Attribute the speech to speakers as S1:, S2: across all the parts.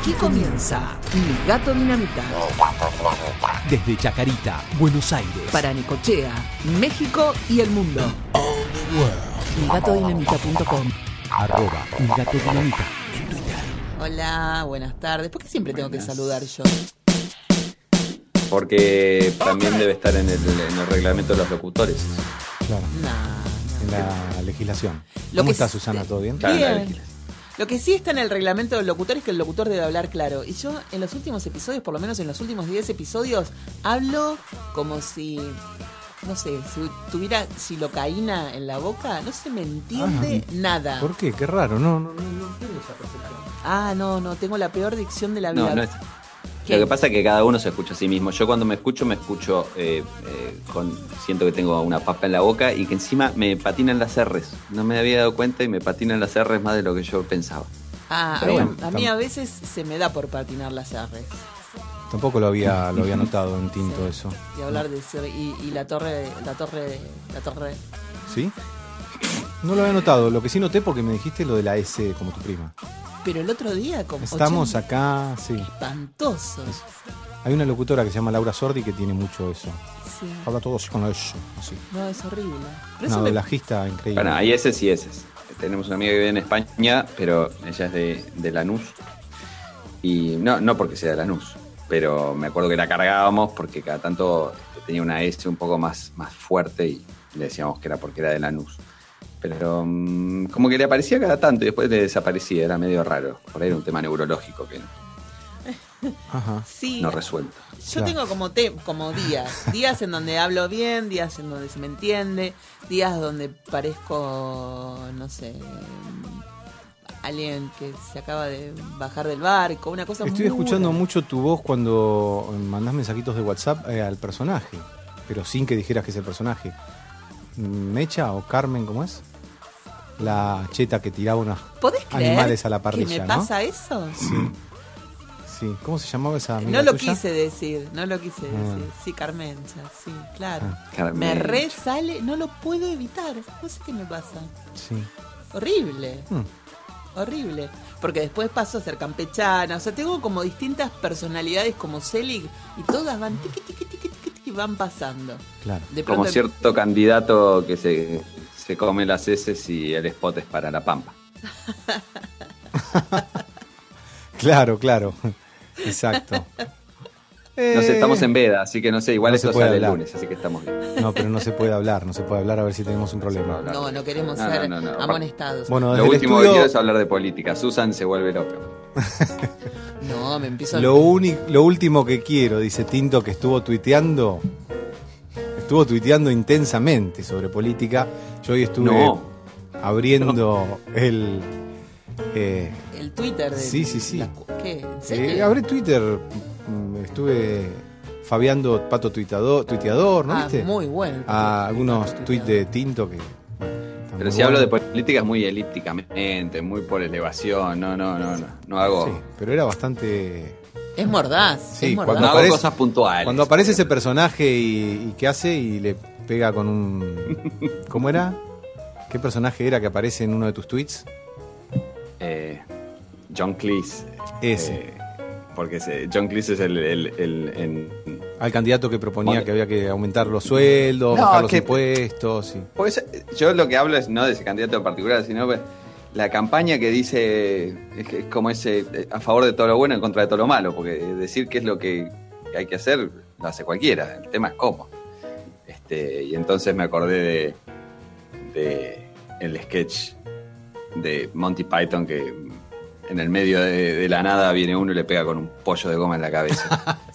S1: Aquí comienza Mi Gato Dinamita.
S2: Desde Chacarita, Buenos Aires.
S1: Para Necochea, México y el mundo. MiGatoDinamita.com
S2: Arroba Mi Gato Dinamita en Twitter.
S1: Hola, buenas tardes. ¿Por qué siempre tengo que saludar yo?
S3: Porque también debe estar en el, en el reglamento de los locutores.
S2: Claro,
S1: Nah,
S2: en la legislación.
S1: Lo
S2: ¿Cómo
S1: que
S2: está Susana? ¿Todo bien?
S3: Claro, la
S1: Bien. Lo que sí está en el reglamento del locutor es que el locutor debe hablar claro. Y yo en los últimos episodios, por lo menos en los últimos 10 episodios, hablo como si, no sé, si tuviera silocaína en la boca. No se me entiende nada.
S2: ¿Por qué? Qué raro, no, no, no, no tengo esa percepción.
S1: Ah, no, no, tengo la peor dicción de la vida.
S3: No, no es.
S1: ¿Qué?
S3: Lo que pasa es que cada uno se escucha a sí mismo. Yo cuando me escucho, me escucho eh, eh, con. Siento que tengo una papa en la boca y que encima me patinan las R's. No me había dado cuenta y me patinan las R's más de lo que yo pensaba.
S1: Ah,
S2: Pero
S1: a,
S2: bueno,
S1: a mí a veces se me da por patinar las R's
S2: Tampoco lo había, lo había notado en Tinto eso.
S1: y hablar de ser y, y la torre, la torre, la torre.
S2: ¿Sí? No lo había notado. Lo que sí noté porque me dijiste lo de la S como tu prima.
S1: Pero el otro día como
S2: Estamos
S1: 80
S2: acá, sí.
S1: espantoso.
S2: Hay una locutora que se llama Laura Sordi que tiene mucho eso.
S1: Sí.
S2: Habla todo así con la así.
S1: No, es horrible. Pero
S2: Una
S1: eso me-
S2: doblajista increíble.
S3: Bueno, hay S y S. Tenemos una amiga que vive en España, pero ella es de, de Lanús. Y no, no porque sea de Lanús, pero me acuerdo que la cargábamos porque cada tanto tenía una S un poco más, más fuerte y le decíamos que era porque era de Lanús. Pero mm, como que le aparecía cada tanto y después le desaparecía, era medio raro. Por ahí era un tema neurológico que
S2: Ajá.
S1: sí.
S3: no resuelto.
S1: Yo
S2: Claro.
S1: tengo como te, como días, días en donde hablo bien, días en donde se me entiende, días donde parezco, no sé, alguien que se acaba de bajar del barco, una cosa
S2: Estoy
S1: muy
S2: escuchando
S1: rara.
S2: mucho tu voz cuando mandás mensajitos de WhatsApp eh, al personaje, pero sin que dijeras que es el personaje. ¿Mecha o Carmen, cómo es? La cheta que tiraba unos
S1: ¿Podés creer
S2: animales a la
S1: que
S2: parrilla,
S1: me
S2: ¿no?
S1: pasa eso?
S2: Sí. Sí. ¿Cómo se llamaba esa amiga
S1: No lo
S2: tuya?
S1: quise decir, no lo quise
S2: Ah.
S1: decir. Sí, Carmencha, sí, claro.
S2: Ah,
S3: Carmen.
S1: Me resale, no lo puedo evitar. No sé qué me pasa.
S2: Sí.
S1: Horrible,
S2: Hmm.
S1: horrible. Porque después paso a ser campechana. O sea, tengo como distintas personalidades como Selig y todas van tiqui, tiqui, tiqui, tiqui, tiqui, van pasando.
S2: Claro.
S1: De
S3: Como cierto candidato que se, se come las heces y el spot es para la pampa.
S2: Claro, claro. Exacto.
S3: No sé, estamos en veda, así que no sé, igual
S2: No se
S3: esto
S2: puede
S3: sale el
S2: hablar.
S3: lunes, así que estamos bien.
S2: No, pero no se puede hablar, no se puede hablar a ver si tenemos un problema.
S1: No, no queremos
S3: No,
S1: ser
S3: no, no, no.
S1: amonestados.
S2: Bueno,
S3: Lo
S2: el
S3: último que
S2: estudio,
S3: quiero es hablar de política. Susan se vuelve loca.
S1: No, me empiezo a...
S2: lo, uni- lo último que quiero, dice Tinto, que estuvo tuiteando, estuvo tuiteando intensamente sobre política. Yo hoy estuve
S3: No.
S2: abriendo el... eh,
S1: El Twitter de...
S2: Sí, sí, sí.
S1: la- ¿Qué? ¿En
S2: eh,
S1: serio?
S2: abrí Twitter, mm, estuve fabiando Pato tuiteador, tuiteador ¿no
S1: ah,
S2: viste?
S1: muy bueno.
S2: a algunos tweets de Tinto que...
S3: Pero si hablo de política es muy elípticamente, muy por elevación. No, no, no, no. No hago,
S2: Sí, pero era bastante...
S1: Es mordaz.
S2: Sí,
S1: es
S2: cuando
S1: mordaz.
S3: no hago
S2: aparece-
S3: cosas puntuales.
S2: Cuando aparece ese personaje y, y qué hace y le pega con un... ¿Cómo era? ¿Qué personaje era que aparece en uno de tus tweets?
S3: Eh, John Cleese.
S2: Ese.
S3: eh, porque John Cleese es el... el- el- en-
S2: Al candidato que proponía
S3: Bueno.
S2: que había que aumentar los sueldos,
S3: No,
S2: bajar los
S3: que-
S2: impuestos. y-
S3: Pues yo lo que hablo es no de ese candidato en particular, sino pues, la campaña que dice es, es como ese eh, a favor de todo lo bueno en contra de todo lo malo, porque decir qué es lo que hay que hacer lo hace cualquiera, el tema es cómo. Este, y entonces me acordé de, de el sketch de Monty Python que en el medio de, de la nada viene uno y le pega con un pollo de goma en la cabeza.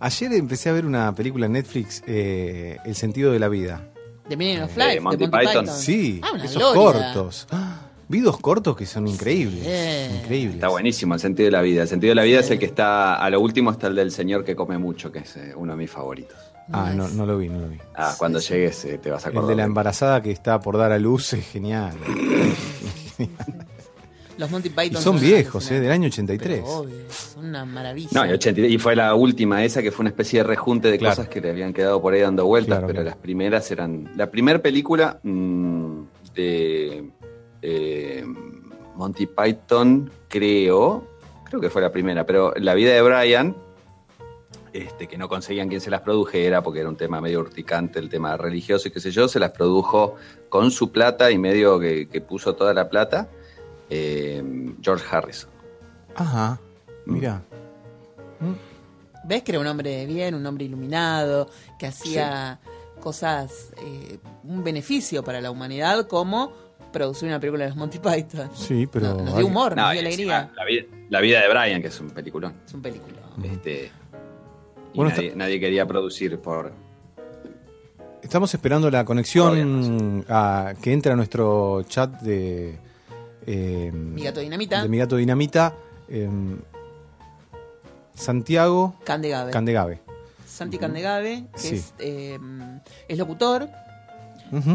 S2: Ayer empecé a ver una película en Netflix, eh, El sentido de la vida.
S1: De Meaning of
S3: De
S1: Life, de
S3: Monty
S1: Monty,
S3: Python.
S1: Python.
S2: Sí,
S1: Ah,
S2: esos
S1: gloria.
S2: cortos. Ah, Vi dos cortos que son increíbles.
S1: Sí.
S2: Increíbles.
S3: Está buenísimo, el sentido de la vida. El sentido de la vida es el que está, a lo último está el del señor que come mucho, que es eh, uno de mis favoritos.
S2: Ah, no, no lo vi, no lo vi.
S3: Ah, cuando llegues eh, te vas a
S2: El
S3: acordar.
S2: de la embarazada que está por dar a luz es genial.
S1: Los Monty
S2: Y
S1: Python
S2: son viejos. ¿eh? Del año 83.
S1: Pero obvio, son una maravilla.
S3: No, y, 83, y fue la última esa que fue una especie de rejunte de
S2: Claro.
S3: cosas que le habían quedado por ahí dando vueltas,
S2: Claro,
S3: pero
S2: claro.
S3: las primeras eran... La primera película mm, de... eh, Monty Python, creo, creo que fue la primera, pero la vida de Brian, este, que no conseguían quien se las produjera porque era un tema medio urticante, el tema religioso y qué sé yo, se las produjo con su plata y medio que, que puso toda la plata eh, George Harrison.
S2: Ajá, mira.
S1: ¿Ves que era un hombre de bien, un hombre iluminado, que hacía cosas, eh, un beneficio para la humanidad, como producir una película de los Monty Python?
S2: Sí, pero
S1: No, nos dio humor, nos
S3: No,
S1: dio
S3: y
S1: alegría.
S3: La vida, la vida de Brian, que es un peliculón.
S1: Es un película.
S3: Este, y
S2: Bueno,
S3: nadie, nadie quería producir por.
S2: Estamos esperando la conexión a, que entre a nuestro chat de. Eh,
S1: Mi gato dinamita,
S2: de Mi Gato Dinamita. eh, Santiago
S1: Candegave.
S2: Candegave.
S1: Santi Candegave, que
S2: Sí.
S1: es, eh, es locutor,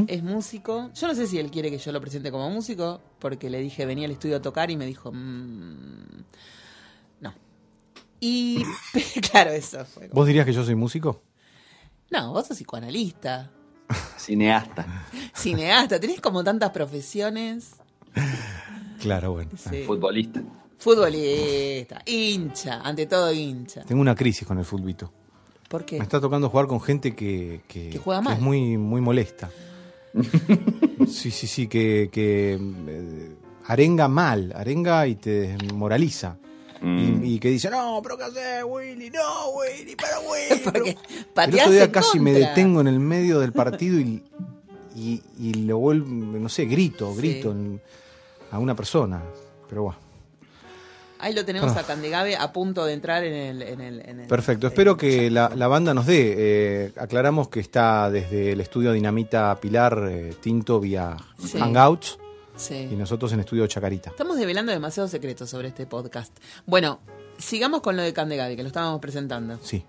S1: es músico. Yo no sé si él quiere que yo lo presente como músico, porque le dije venía al estudio a tocar y me dijo, "Mm, no. Y claro, eso fue. como-
S2: ¿Vos dirías que yo soy músico?
S1: No, vos sos psicoanalista,
S3: Cineasta.
S1: cineasta, tenés como tantas profesiones.
S2: Claro, bueno.
S1: Sí.
S3: Futbolista.
S1: Futbolista, hincha, ante todo hincha.
S2: Tengo una crisis con el fulbito.
S1: ¿Por qué?
S2: Me está tocando jugar con gente que, que,
S1: Que juega
S2: que
S1: mal.
S2: es muy, muy molesta. sí, sí, sí, que, que eh, arenga mal, arenga y te desmoraliza.
S3: Mm.
S2: Y, y que dice, no, pero ¿qué haces, Willy? No, Willy, pero Willy. pero-".
S1: Porque
S2: El otro día casi me detengo en el medio del partido y, y, y lo vuelvo, no sé, grito,
S1: Sí.
S2: grito en- a una persona. Pero bueno.
S1: Ahí lo tenemos
S2: Ah.
S1: a Candegave a punto de entrar en el... En el, en el-
S2: Perfecto,
S1: en
S2: espero
S1: el
S2: que la, la banda nos dé. eh, aclaramos que está desde el estudio Dinamita Pilar eh, Tinto vía
S1: Sí.
S2: Hangouts
S1: Sí.
S2: y nosotros en estudio Chacarita.
S1: Estamos develando demasiados secretos sobre este podcast. Bueno, sigamos con lo de Candegave, que lo estábamos presentando.
S2: Sí.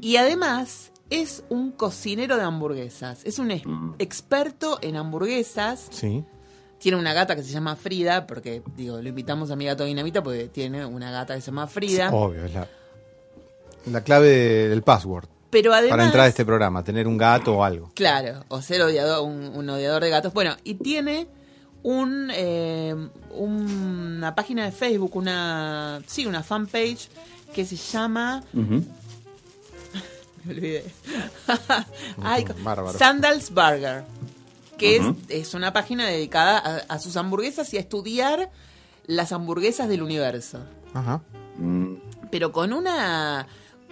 S1: Y además es un cocinero de hamburguesas. Es un
S3: Mm.
S1: experto en hamburguesas.
S2: Sí.
S1: Tiene una gata que se llama Frida, porque digo, lo invitamos a mi gato Dinamita porque tiene una gata que se llama Frida.
S2: Obvio, es la, la clave de- del password
S1: Pero además.
S2: para entrar a este programa, tener un gato o algo.
S1: Claro, o ser odiador, un, un odiador de gatos. Bueno, y tiene un, eh, una página de Facebook, una sí, una fanpage que se llama me olvidé. Ay,
S2: Bárbaro.
S1: Sandals Burger, que es, es una página dedicada a, a sus hamburguesas y a estudiar las hamburguesas del universo.
S2: Ajá.
S3: Mm.
S1: Pero con una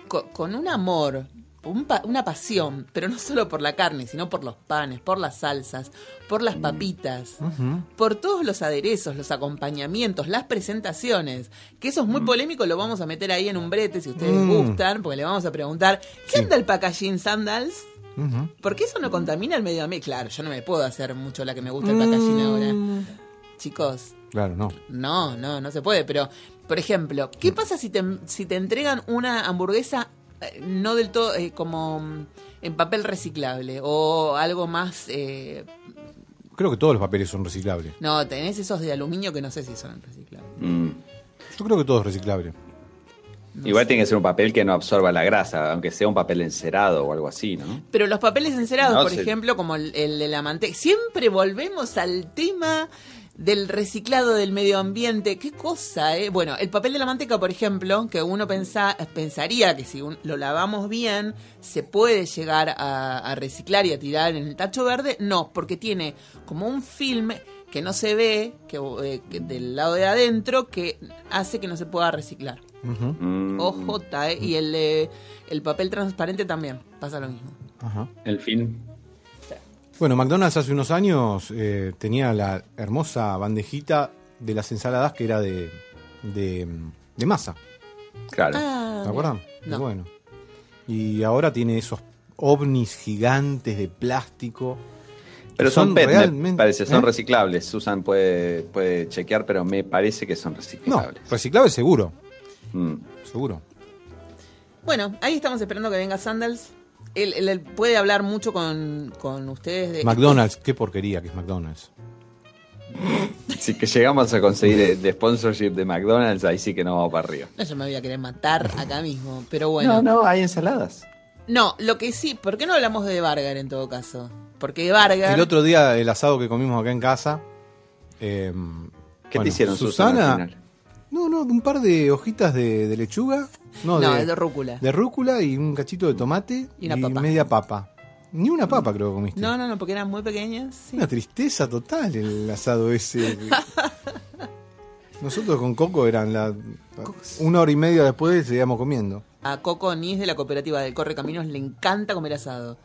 S1: co- con, un amor, un pa- una pasión, pero no solo por la carne, sino por los panes, por las salsas, por las papitas,
S2: Ujú.
S1: por todos los aderezos, los acompañamientos, las presentaciones. Que eso es muy polémico, lo vamos a meter ahí en un brete si ustedes
S2: Mm.
S1: gustan, porque le vamos a preguntar, ¿qué
S2: Sí.
S1: anda el packaging sandals?
S2: Ujú.
S1: Porque eso no contamina el medio ambiente. Claro, yo no me puedo hacer mucho la que me gusta el packaging ahora.
S2: Mm.
S1: Chicos,
S2: Claro, no.
S1: no, no, no se puede. Pero, por ejemplo, ¿qué pasa si te, si te entregan una hamburguesa eh, no del todo eh, como mm, en papel reciclable o algo más... eh,
S2: Creo que todos los papeles son reciclables.
S1: no, tenés esos de aluminio que no sé si son reciclables.
S3: Mm.
S2: Yo creo que todo es reciclable.
S1: No
S3: Igual
S1: sé.
S3: tiene que ser un papel que no absorba la grasa, aunque sea un papel encerado o algo así, ¿no?
S1: Pero los papeles encerados,
S3: No,
S1: por ejemplo, como el, el de la manteca, siempre volvemos al tema del reciclado del medio ambiente. Qué cosa, ¿eh? Bueno, el papel de la manteca, por ejemplo, que uno pensa, pensaría que si un- lo lavamos bien, se puede llegar a, a reciclar y a tirar en el tacho verde. No, porque tiene como un film que no se ve que, eh, que del lado de adentro que hace que no se pueda reciclar.
S2: Ujú.
S3: Mm.
S1: OJ, ¿eh? Y el, eh, el papel transparente también pasa lo mismo.
S2: Ajá.
S3: El film.
S2: Bueno, McDonald's hace unos años eh, tenía la hermosa bandejita de las ensaladas que era de, de, de masa.
S3: Claro.
S1: Ah,
S2: ¿Se acuerdan?
S1: No.
S2: Y Bueno. Y ahora tiene esos ovnis gigantes de plástico.
S3: pero son, PET, me
S2: realmente-
S3: parece, son
S2: ¿Eh?
S3: reciclables. Susan puede, puede chequear, pero me parece que son
S2: No,
S3: reciclables.
S2: reciclable seguro.
S3: Mm.
S2: Seguro.
S1: Bueno, ahí estamos esperando que venga Sandals. Él, él- él puede hablar mucho con, con ustedes de...
S2: McDonald's, qué porquería que es McDonald's.
S3: Si que llegamos a conseguir de, de sponsorship de McDonald's, ahí sí que no vamos para arriba.
S1: No, yo me voy a querer matar acá mismo, pero bueno.
S3: No, no, hay ensaladas.
S1: No, lo que sí, ¿por qué no hablamos de Vargar en todo caso? Porque Vargar...
S2: El otro día, el asado que comimos acá en casa, eh,
S3: ¿Qué
S2: Bueno,
S3: te hicieron,
S2: Susana?
S3: Susana?
S2: No, no, un par de hojitas de, de lechuga. No,
S1: No,
S2: de,
S1: de rúcula.
S2: de rúcula y un cachito de tomate
S1: Y una papa.
S2: media papa. Ni una papa creo que comiste.
S1: No, no, no, porque eran muy pequeñas. sí.
S2: Una tristeza total el asado ese. Nosotros con Coco eran la una hora y media después seguíamos comiendo.
S1: A Coco Nis de la cooperativa del Corre Caminos le encanta comer asado.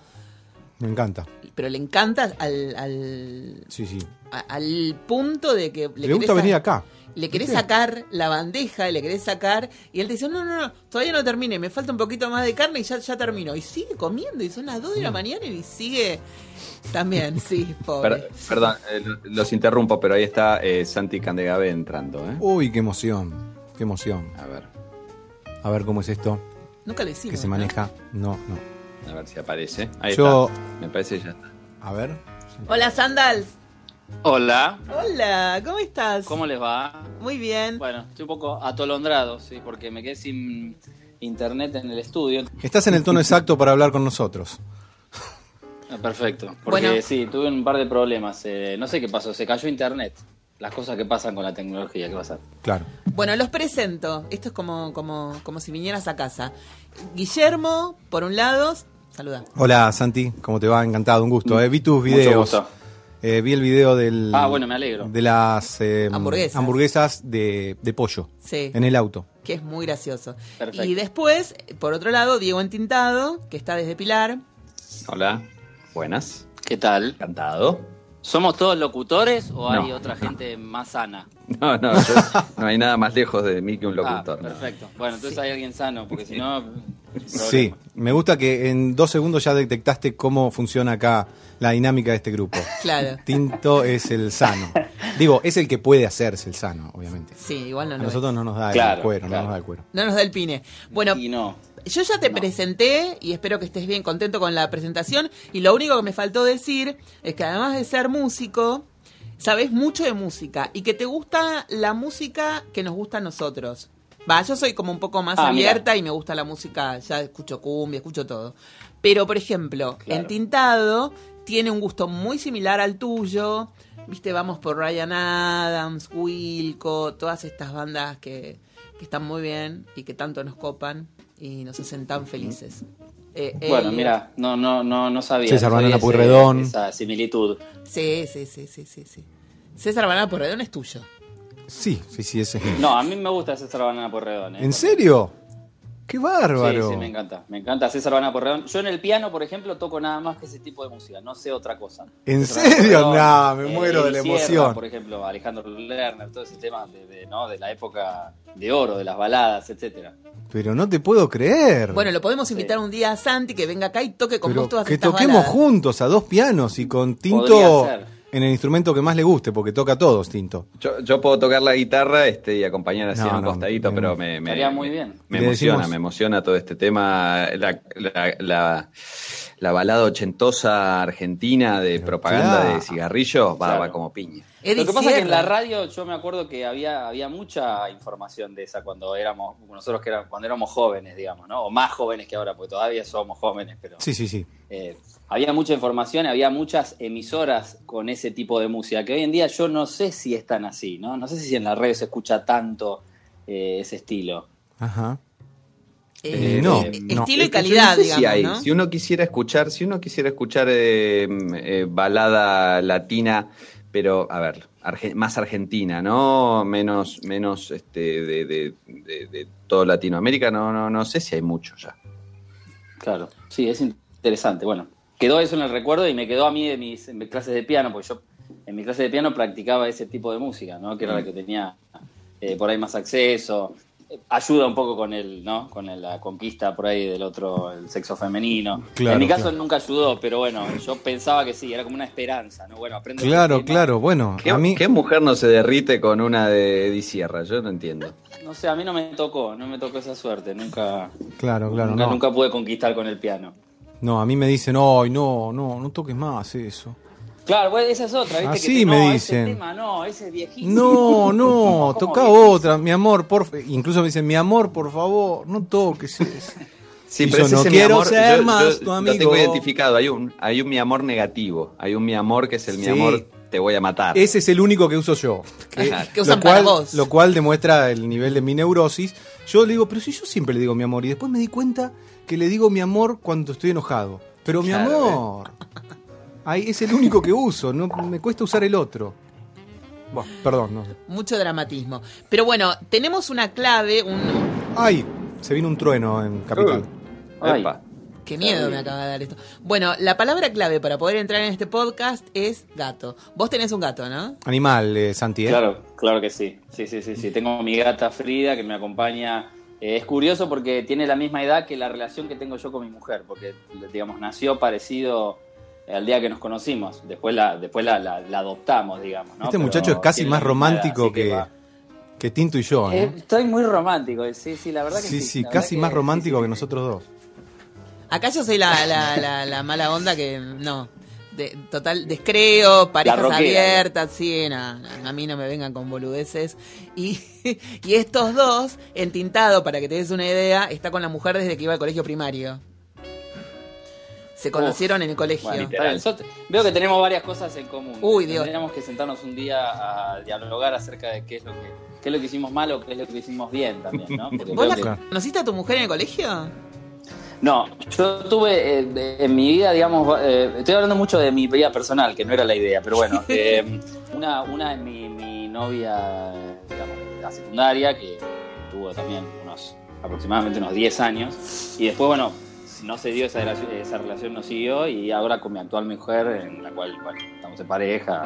S2: Me encanta.
S1: Pero le encanta al, al,
S2: Sí, sí.
S1: al punto de que
S2: Le, gusta
S1: querés
S2: venir acá.
S1: Le querés sacar la bandeja, le querés sacar, y él te dice, no, no, no, todavía no termine, me falta un poquito más de carne y ya, ya termino. Y sigue comiendo, y son las 2 de
S2: Mm.
S1: la mañana y sigue también, sí, pobre.
S3: Per- perdón, eh, lo- los interrumpo, pero ahí está eh, Santi Candegabe entrando. ¿eh?
S2: Uy, qué emoción. Qué emoción.
S3: A ver,
S2: A ver cómo es esto
S1: Nunca lo hicimos.
S2: que se
S1: ¿no?
S2: maneja. No, no.
S3: a ver si aparece. Ahí
S2: Yo-
S3: está. Me parece que ya está.
S2: A ver.
S1: Hola, Sandals.
S4: Hola,
S1: Hola, ¿cómo estás?
S4: ¿cómo les va?
S1: Muy bien.
S4: Bueno, estoy un poco atolondrado, sí, porque me quedé sin internet en el estudio.
S2: Estás en el tono exacto para hablar con nosotros.
S4: Ah, Perfecto, porque
S1: Bueno.
S4: sí, tuve un par de problemas. eh, no sé qué pasó, se cayó internet. Las cosas que pasan con la tecnología, ¿qué pasa?
S2: Claro.
S1: Bueno, los presento. Esto es como, como, como si vinieras a casa. Guillermo, por un lado, saluda.
S2: Hola Santi, ¿cómo te va? Encantado, un gusto. Eh, vi tus
S4: Mucho
S2: videos.
S4: gusto.
S2: Eh, vi el video del.
S4: Ah, bueno, me alegro.
S2: De las eh,
S1: Hamburguesas.
S2: hamburguesas de, de pollo.
S1: Sí.
S2: En el auto.
S1: que es muy gracioso.
S4: Perfecto.
S1: Y después, por otro lado, Diego Entintado, que está desde Pilar.
S3: Hola, buenas.
S4: ¿Qué tal?
S3: Encantado.
S4: ¿Somos todos locutores o hay
S3: No.
S4: otra gente más sana?
S3: No, no, yo- no hay nada más lejos de mí que un locutor.
S4: Ah,
S3: ¿no?
S4: perfecto. Bueno, entonces hay alguien sano, porque si no...
S2: Sí, me gusta que en dos segundos ya detectaste cómo funciona acá la dinámica de este grupo.
S1: Claro.
S2: Tinto es el sano. Digo, es el que puede hacerse el sano, obviamente.
S1: Sí, igual no
S2: A
S1: lo
S2: nosotros
S1: es.
S2: no nos da
S4: Claro,
S2: el cuero,
S4: claro.
S2: no nos da el cuero.
S1: No nos da el pine. Bueno,
S4: Y no.
S1: yo ya te
S4: No.
S1: presenté y espero que estés bien contento con la presentación. Y lo único que me faltó decir es que además de ser músico, sabes mucho de música y que te gusta la música que nos gusta a nosotros. Va, yo soy como un poco más
S4: Ah, mira.
S1: abierta y me gusta la música, ya escucho cumbia, escucho todo. Pero, por ejemplo,
S4: Claro.
S1: Entintado tiene un gusto muy similar al tuyo. Viste, vamos por Ryan Adams, Wilco, todas estas bandas que, que están muy bien y que tanto nos copan y nos hacen tan felices. Eh,
S4: Bueno,
S1: Elliot.
S4: mira, no, no, no, no sabía.
S2: César Banana Pueyrredón.
S4: Esa similitud.
S1: Sí, sí, sí, sí, sí, sí. César Banana Porredón es tuyo.
S2: Sí, sí, sí, ese.
S4: No, a mí me gusta César Banana Porredón. ¿eh?
S2: ¿En serio? ¡Qué
S4: Sí,
S2: bárbaro!
S4: sí, me encanta. Me encanta César Banana Porredón. Yo en el piano, por ejemplo, toco nada más que ese tipo de música. No sé otra cosa.
S2: ¿En
S4: César
S2: serio?
S4: Porredón,
S2: Nah, me
S4: eh,
S2: muero de la
S4: Sierra,
S2: emoción.
S4: Por ejemplo, Alejandro Lerner, todo ese tema de, de, ¿no? de la época de oro, de las baladas, etcétera.
S2: Pero no te puedo creer.
S1: Bueno, lo podemos invitar un día a Santi que venga acá y toque con
S2: Pero
S1: vos todas
S2: que
S1: estas
S2: toquemos
S1: baladas.
S2: juntos a dos pianos y con Tinto
S4: Podría ser.
S2: En el instrumento que más le guste, porque toca todos, Tinto.
S3: Yo, yo puedo tocar la guitarra este, y acompañar así
S2: No,
S3: en un
S2: no,
S3: costadito,
S2: me-
S3: pero me, me,
S4: muy bien.
S3: me emociona,
S2: decimos-
S3: me emociona todo este tema. La, la, la, la balada ochentosa argentina de propaganda
S2: claro.
S3: de cigarrillos va,
S4: Claro.
S3: va como piña.
S4: Lo que pasa es que en la radio yo me acuerdo que había, había mucha información de esa cuando éramos, nosotros que éramos, cuando éramos jóvenes, digamos, ¿no? O más jóvenes que ahora, porque todavía somos jóvenes, pero
S2: Sí, sí, sí.
S4: eh, había mucha información, había muchas emisoras con ese tipo de música, que hoy en día yo no sé si están así, ¿no? No sé si en la radio se escucha tanto eh, ese estilo.
S2: Ajá.
S1: Eh,
S2: no,
S1: eh,
S2: no.
S1: Estilo y
S3: Es que yo
S1: calidad,
S3: no sé
S1: digamos,
S3: si hay.
S1: ¿no?
S3: Si uno quisiera escuchar, si uno quisiera escuchar eh, eh, balada latina, pero a ver, arge- más argentina, ¿no? Menos, menos este de, de, de- de todo Latinoamérica, no, no, no sé si hay mucho ya.
S4: Claro, sí, es interesante. Bueno, quedó eso en el recuerdo y me quedó a mí de mis, en mis clases de piano, porque yo en mi clase de piano practicaba ese tipo de música, ¿no? Que era la que tenía eh, por ahí más acceso. Eh, Ayuda un poco con el, ¿no? Con el- la conquista por ahí del otro, el sexo femenino.
S2: Claro,
S4: en mi caso
S2: claro.
S4: nunca ayudó, pero bueno, yo pensaba que sí, era como una esperanza, ¿no? Bueno, aprendo este
S2: Claro, claro. Bueno,
S3: ¿Qué,
S2: a mí.
S3: qué mujer no se derrite con una de Eddie Sierra? Yo no entiendo.
S4: No sé, a mí no me tocó, no me tocó esa suerte, nunca,
S2: Claro, claro.
S4: nunca,
S2: No,
S4: nunca pude conquistar con el piano.
S2: No, a mí me dicen, ay, no, no, no toques más eso.
S4: Claro, bueno, esa es otra, ¿viste?
S2: Así
S4: que te-
S2: me
S4: no,
S2: dicen.
S4: Ese tema, no, ese es viejísimo.
S2: No, no,
S4: ¿Cómo
S2: toca
S4: viejísimo?
S2: otra, mi amor, por Incluso me dicen, mi amor, por favor, no toques eso.
S3: Sí,
S2: Y
S3: pero
S2: yo
S3: ese
S2: no
S3: mi
S2: quiero
S3: amor,
S2: ser
S3: yo-
S2: más
S3: yo
S2: tu
S3: Lo
S2: amigo.
S3: tengo identificado. Hay un, hay un mi amor negativo. Hay un mi amor que es el mi amor te voy a matar.
S2: Ese es el único que uso yo. Que.
S1: Que usan
S2: lo, cual,
S1: para vos.
S2: lo cual demuestra el nivel de mi neurosis. Yo le digo, pero si yo siempre le digo mi amor. Y después me di cuenta que le digo mi amor cuando estoy enojado. Pero mi
S3: Claro,
S2: amor. Ahí es el único que uso. No, me cuesta usar el otro. Bueno, perdón. No.
S1: Mucho dramatismo. Pero bueno, tenemos una clave, un...
S2: Ay, se vino un trueno en Capital.
S4: Ay.
S3: Epa.
S1: Qué miedo me acaba de dar esto. Bueno, la palabra clave para poder entrar en este podcast es gato. Vos tenés un gato, ¿no?
S2: Animal, eh, Santi, ¿eh?
S4: Claro, claro que sí. Sí, sí, sí, sí. Tengo mi gata Frida que me acompaña. Eh, es curioso porque tiene la misma edad que la relación que tengo yo con mi mujer, porque digamos nació parecido al día que nos conocimos. Después la, después la, la- la adoptamos, digamos. ¿no?
S2: Este
S4: Pero
S2: muchacho es casi más
S4: edad,
S2: romántico que, Tinto y yo, ¿no?
S4: Eh, estoy muy romántico, sí, sí, la verdad que sí.
S2: sí, sí, casi
S4: que-
S2: más romántico
S4: sí, sí,
S2: que nosotros dos.
S1: Acá yo soy la, la, la, la mala onda que no. De, total, descreo, parejas abiertas, sí, no, no, a mí no me vengan con boludeces. Y, y estos dos, entintado, para que te des una idea, está con la mujer desde que iba al colegio primario. Se conocieron en el colegio.
S4: Bueno, veo que tenemos varias cosas en común.
S1: Uy, Dios.
S4: Tendríamos que sentarnos un día a dialogar acerca de qué es lo que, qué es lo que hicimos mal o qué es lo que hicimos bien también, ¿no? Porque
S1: ¿Vos la
S4: que-
S1: conociste a tu mujer en el colegio?
S4: No, yo tuve eh, en mi vida, digamos, eh, estoy hablando mucho de mi vida personal, que no era la idea, pero bueno, eh, una, una es mi, mi novia, digamos, de la secundaria, que tuvo también unos aproximadamente unos 10 años, y después, bueno, no se dio esa relación, esa relación no siguió, y ahora con mi actual mujer, en la cual, bueno, estamos en pareja,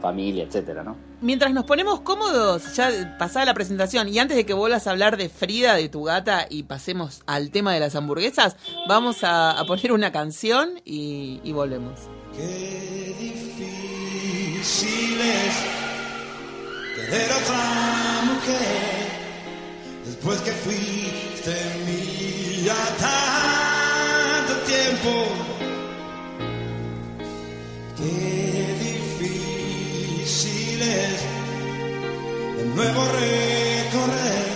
S4: familia, etcétera, ¿no?
S1: Mientras nos ponemos cómodos, ya pasada la presentación, y antes de que vuelvas a hablar de Frida, de tu gata, y pasemos al tema de las hamburguesas, vamos a, a poner una canción y, y volvemos.
S5: Qué difícil es tener otra mujer después que fuiste mía tanto tiempo. Qué difícil es de nuevo recorrer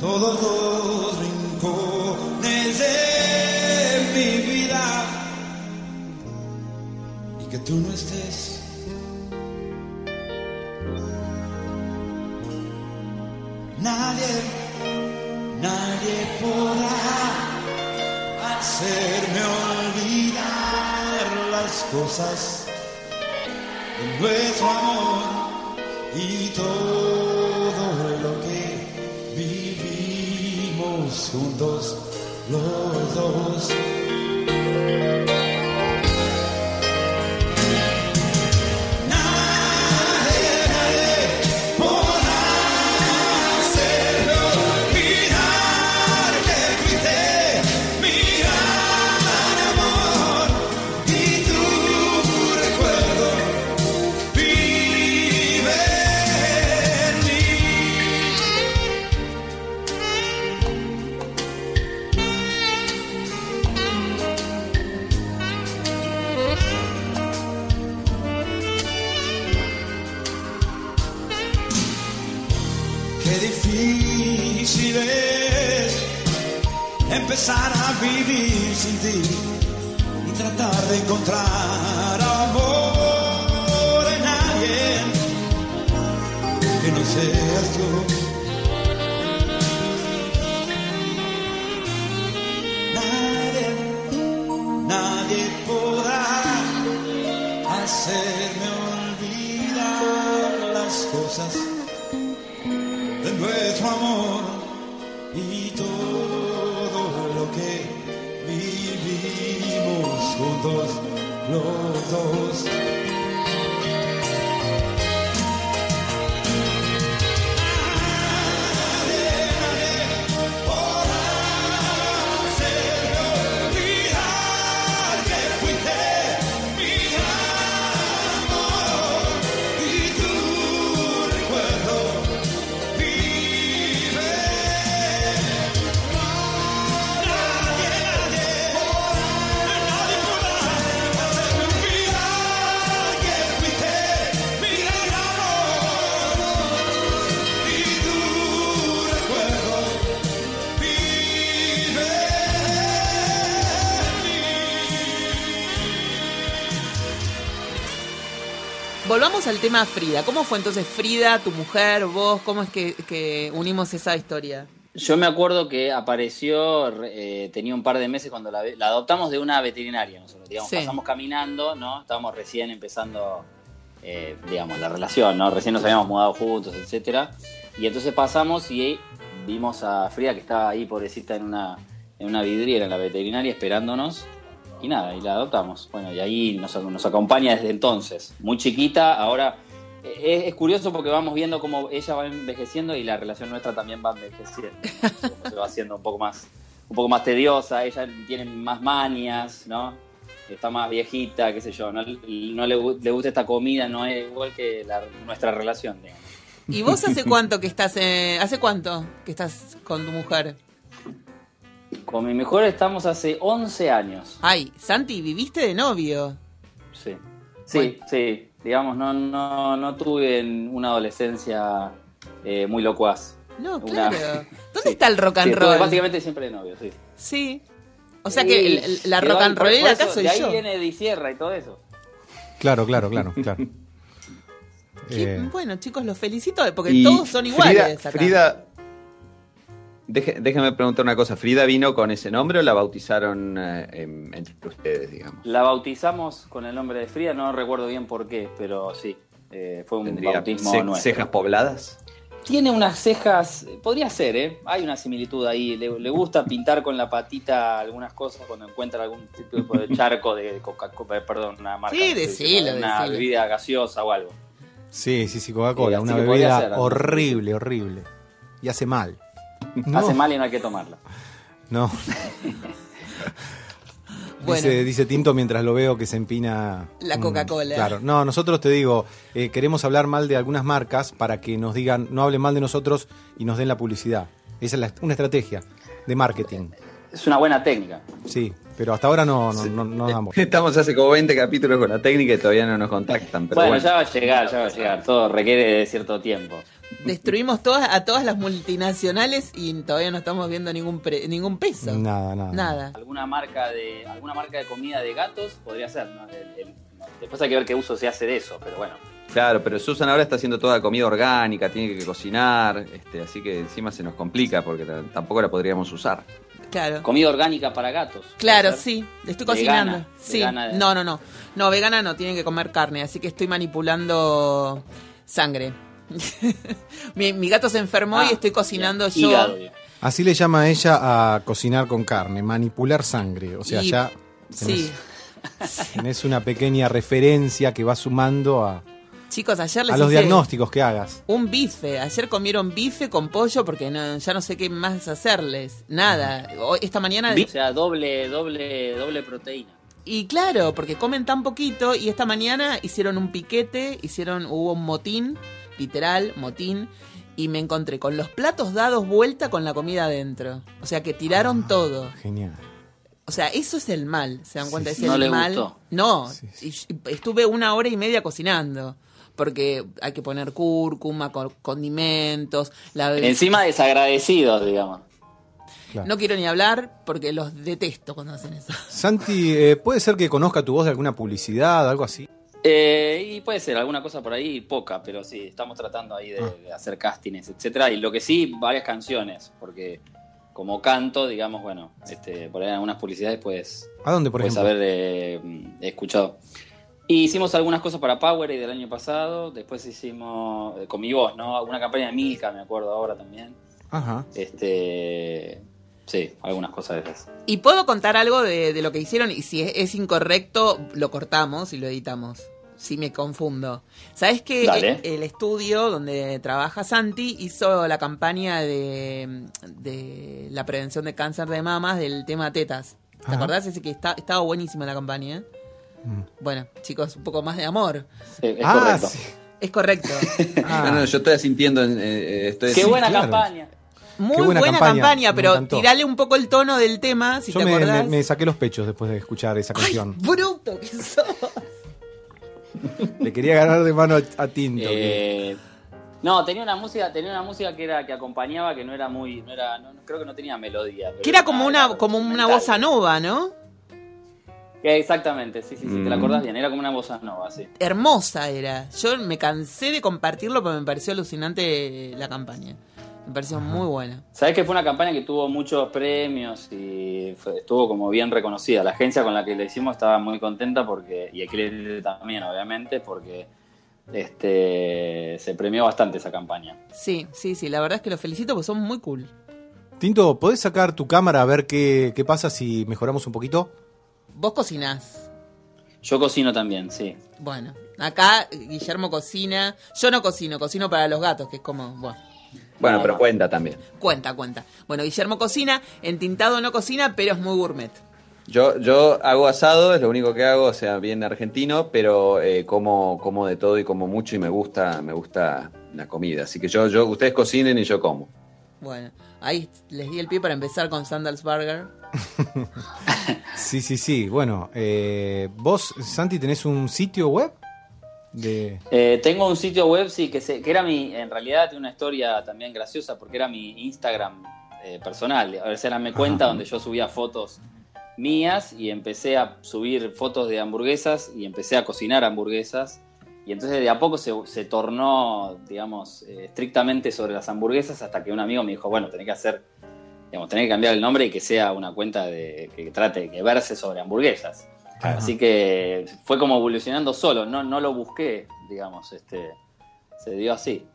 S5: todos los rincones de mi vida y que tú no estés. Nadie, nadie podrá hacerme olvidar las cosas de nuestro amor y todo lo que vivimos juntos los dos. Vivir
S1: al tema Frida. ¿Cómo fue entonces Frida, tu mujer, vos? ¿Cómo es que, que unimos esa historia?
S4: Yo me acuerdo que apareció, eh, tenía un par de meses cuando la, adoptamos de una veterinaria nosotros, digamos,
S1: Sí.
S4: pasamos caminando, ¿no? Estábamos recién empezando, eh, digamos, la relación, ¿no? Recién nos habíamos mudado juntos, etcétera. Y entonces pasamos y vimos a Frida que estaba ahí, pobrecita, en una, en una vidriera en la veterinaria esperándonos. Y nada, y la adoptamos. Bueno, y ahí nos, acompaña desde entonces. Muy chiquita, ahora eh, es, curioso porque vamos viendo cómo ella va envejeciendo y la relación nuestra también va envejeciendo. Se va haciendo un poco más, un poco más tediosa, ella tiene más manias, ¿no? Está más viejita, qué sé yo, no, le, gu- le gusta esta comida, no es igual que nuestra relación, digamos.
S1: ¿Y vos hace cuánto que estás, eh, hace cuánto que estás con tu mujer?
S4: Con mi mejor estamos hace 11 años.
S1: Ay, Santi, viviste de novio.
S4: Sí, sí, sí. Digamos, no, no, no tuve una adolescencia eh, muy locuaz.
S1: No,
S4: Una-
S1: claro. ¿Dónde
S4: Sí.
S1: está el rock and
S4: Sí, estuve
S1: roll?
S4: básicamente siempre de novio, sí.
S1: Sí. O sea que el- la rock
S4: de-
S1: and
S4: eso,
S1: acá soy
S4: de ahí
S1: yo.
S4: viene Di Sierra y todo eso.
S2: Claro, claro, claro, claro.
S1: Qué-
S2: Eh,
S1: Bueno, chicos, los felicito porque
S3: Y
S1: todos son iguales
S3: Frida,
S1: acá.
S3: Frida- deje- déjame preguntar una cosa. ¿Frida vino con ese nombre o la bautizaron eh, entre ustedes, digamos?
S4: La bautizamos con el nombre de Frida, no recuerdo bien por qué, pero sí, eh, fue un
S3: ¿Tendría
S4: bautismo
S3: ce-
S4: nuestro.
S3: cejas pobladas?
S4: Tiene unas cejas, podría ser, ¿eh? Hay una similitud ahí. Le, le gusta pintar con la patita algunas cosas cuando encuentra algún tipo de charco de Coca-Cola, perdón, una marca.
S1: Sí, decilo,
S4: Una
S1: decilo.
S4: bebida gaseosa o algo.
S2: sí, sí, sí, Coca-Cola,
S4: Sí,
S2: una bebida horrible, horrible. Y hace mal. No,
S4: Hace mal y no hay que tomarla.
S2: No.
S1: Bueno.
S2: Dice, dice Tinto mientras lo veo que se empina.
S1: La
S2: mm,
S1: Coca-Cola.
S2: claro. No, nosotros te digo, eh, queremos hablar mal de algunas marcas para que nos digan, no hablen mal de nosotros y nos den la publicidad. Esa es la- una estrategia de marketing.
S4: Es una buena técnica.
S2: Sí, pero hasta ahora no, no, no, no damos.
S3: Estamos hace como 20 capítulos con la técnica y todavía no nos contactan. Pero
S4: bueno,
S3: bueno,
S4: ya va a llegar, ya va a llegar. Todo requiere de cierto tiempo.
S1: Destruimos todas, a todas las multinacionales y todavía no estamos viendo ningún pre- ningún peso.
S2: Nada, nada.
S1: Nada.
S4: alguna marca de alguna marca de comida de gatos podría ser ¿no? El- el- después hay que ver qué uso se hace de eso pero bueno
S3: Claro, pero Susan ahora está haciendo toda comida orgánica, tiene que cocinar, este, así que encima se nos complica porque ta- tampoco la podríamos usar.
S1: Claro.
S4: comida orgánica para gatos
S1: Claro, sí, estoy
S4: Vegana,
S1: cocinando. Sí.
S4: vegana de-
S1: No, no, no. No, vegana no, tienen que comer carne, así que estoy manipulando sangre. mi, mi gato se enfermó
S4: Ah,
S1: y estoy cocinando
S4: bien.
S1: yo.
S4: Hígado.
S2: Así le llama ella a cocinar con carne, manipular sangre. O sea,
S1: Y-
S2: ya
S1: Sí.
S2: tenés, tenés una pequeña referencia que va sumando a,
S1: Chicos, ayer les
S2: a los
S1: hice
S2: diagnósticos que hagas.
S1: un bife. Ayer comieron bife con pollo porque no- ya no sé qué más hacerles. Nada. Hoy- Esta mañana...
S4: o sea doble doble doble proteína
S1: Y claro, porque comen tan poquito y esta mañana hicieron un piquete, hicieron, hubo un motín, literal, motín, y me encontré con los platos dados vuelta con la comida adentro. O sea que tiraron todo.
S2: Genial.
S1: O sea, eso es el mal, ¿se dan cuenta?
S2: Sí,
S1: es el
S4: ¿No les
S1: mal.
S4: gustó?
S1: No,
S2: Sí,
S1: y- estuve una hora y media cocinando. Porque hay que poner cúrcuma, co- condimentos, la
S4: encima desagradecidos digamos
S2: Claro.
S1: No quiero ni hablar porque los detesto cuando hacen eso.
S2: Santi, eh, ¿puede ser que conozca tu voz de alguna publicidad, algo así?
S4: Eh, y puede ser alguna cosa por ahí poca pero sí estamos tratando ahí de,
S2: Ah.
S4: de hacer castings etcétera y lo que sí varias canciones porque como canto digamos bueno este por ahí en algunas publicidades pues
S2: ¿A dónde, por
S4: puedes
S2: ejemplo?
S4: haber eh, escuchado. Y hicimos algunas cosas para Powerade del año pasado, después hicimos eh, con mi voz, ¿no? Una campaña de Milka, me acuerdo ahora también.
S2: Ajá.
S4: Este, sí, algunas cosas de esas.
S1: Y puedo contar algo de, de lo que hicieron y si es, es incorrecto lo cortamos y lo editamos. Si me confundo. ¿Sabes que
S4: Dale.
S1: el, estudio donde trabaja Santi hizo la campaña de, de la prevención de cáncer de mamas del tema tetas? ¿Te
S2: Ajá.
S1: acordás? Ese que está, estaba buenísima la campaña. ¿eh?
S2: Mm.
S1: Bueno, chicos, un poco más de amor.
S4: Sí, es
S2: ah,
S4: correcto.
S2: sí.
S1: Es correcto.
S2: Ah,
S3: No, no, yo estoy asintiendo, en, eh, eh, estoy
S4: Qué buena
S2: claro.
S4: campaña.
S1: Muy
S2: Qué
S1: buena,
S2: buena
S1: campaña, pero tirale un poco el tono del tema, si
S2: Yo
S1: te
S2: me,
S1: acordás.
S2: me- me saqué los pechos después de escuchar esa
S1: ¡Ay,
S2: canción.
S1: bruto que sos!
S2: Le quería ganar de mano a, Tinto.
S4: Eh, no, tenía una música, tenía una música que era que acompañaba que no era muy, no era, no- creo que no tenía melodía.
S1: Que era como una,
S4: era
S1: como una bossa nova, ¿no?
S4: Exactamente, sí, sí, sí, te la
S3: Mm.
S4: acordás bien. Era como una bossa nova, sí.
S1: Hermosa era. Yo me cansé de compartirlo porque me pareció alucinante la campaña. Me pareció muy buena.
S4: Sabés que fue una campaña que tuvo muchos premios y fue- estuvo como bien reconocida. La agencia con la que la hicimos estaba muy contenta porque, y Equilibrio también, obviamente, porque este se premió bastante esa campaña.
S1: Sí, sí, sí. La verdad es que los felicito porque son muy cool.
S2: Tinto, ¿podés sacar tu cámara a ver qué, qué pasa si mejoramos un poquito?
S1: Vos cocinás.
S4: Yo cocino también, sí.
S1: Bueno, acá Guillermo cocina. Yo no cocino, cocino para los gatos, que es como, bueno,
S3: Bueno,
S4: No,
S3: pero cuenta también.
S1: cuenta, cuenta. Bueno, Guillermo cocina, en tintado no cocina, pero es muy gourmet.
S3: Yo, yo hago asado, es lo único que hago, o sea, bien argentino, pero eh, como, como de todo y como mucho y me gusta, me gusta la comida. Así que yo, yo, ustedes cocinen y yo como.
S1: Bueno, ahí les di el pie para empezar con Sandals Burger.
S2: Sí, sí, sí. Bueno, eh, vos, Santi, tenés un sitio web de...
S4: Eh, tengo un sitio web, sí, que, se, que era mi, en realidad tiene una historia también graciosa porque era mi Instagram eh, personal. A ver, era mi cuenta donde yo subía fotos mías y empecé a subir fotos de hamburguesas y empecé a cocinar hamburguesas. Y entonces de a poco se, se tornó, digamos, eh, estrictamente sobre las hamburguesas hasta que un amigo me dijo, bueno, tenés que hacer, digamos, tenés que cambiar el nombre y que sea una cuenta de, que trate, que verse sobre hamburguesas.
S2: Ajá.
S4: Así que fue como evolucionando solo, no, no lo busqué, digamos, este, se dio así.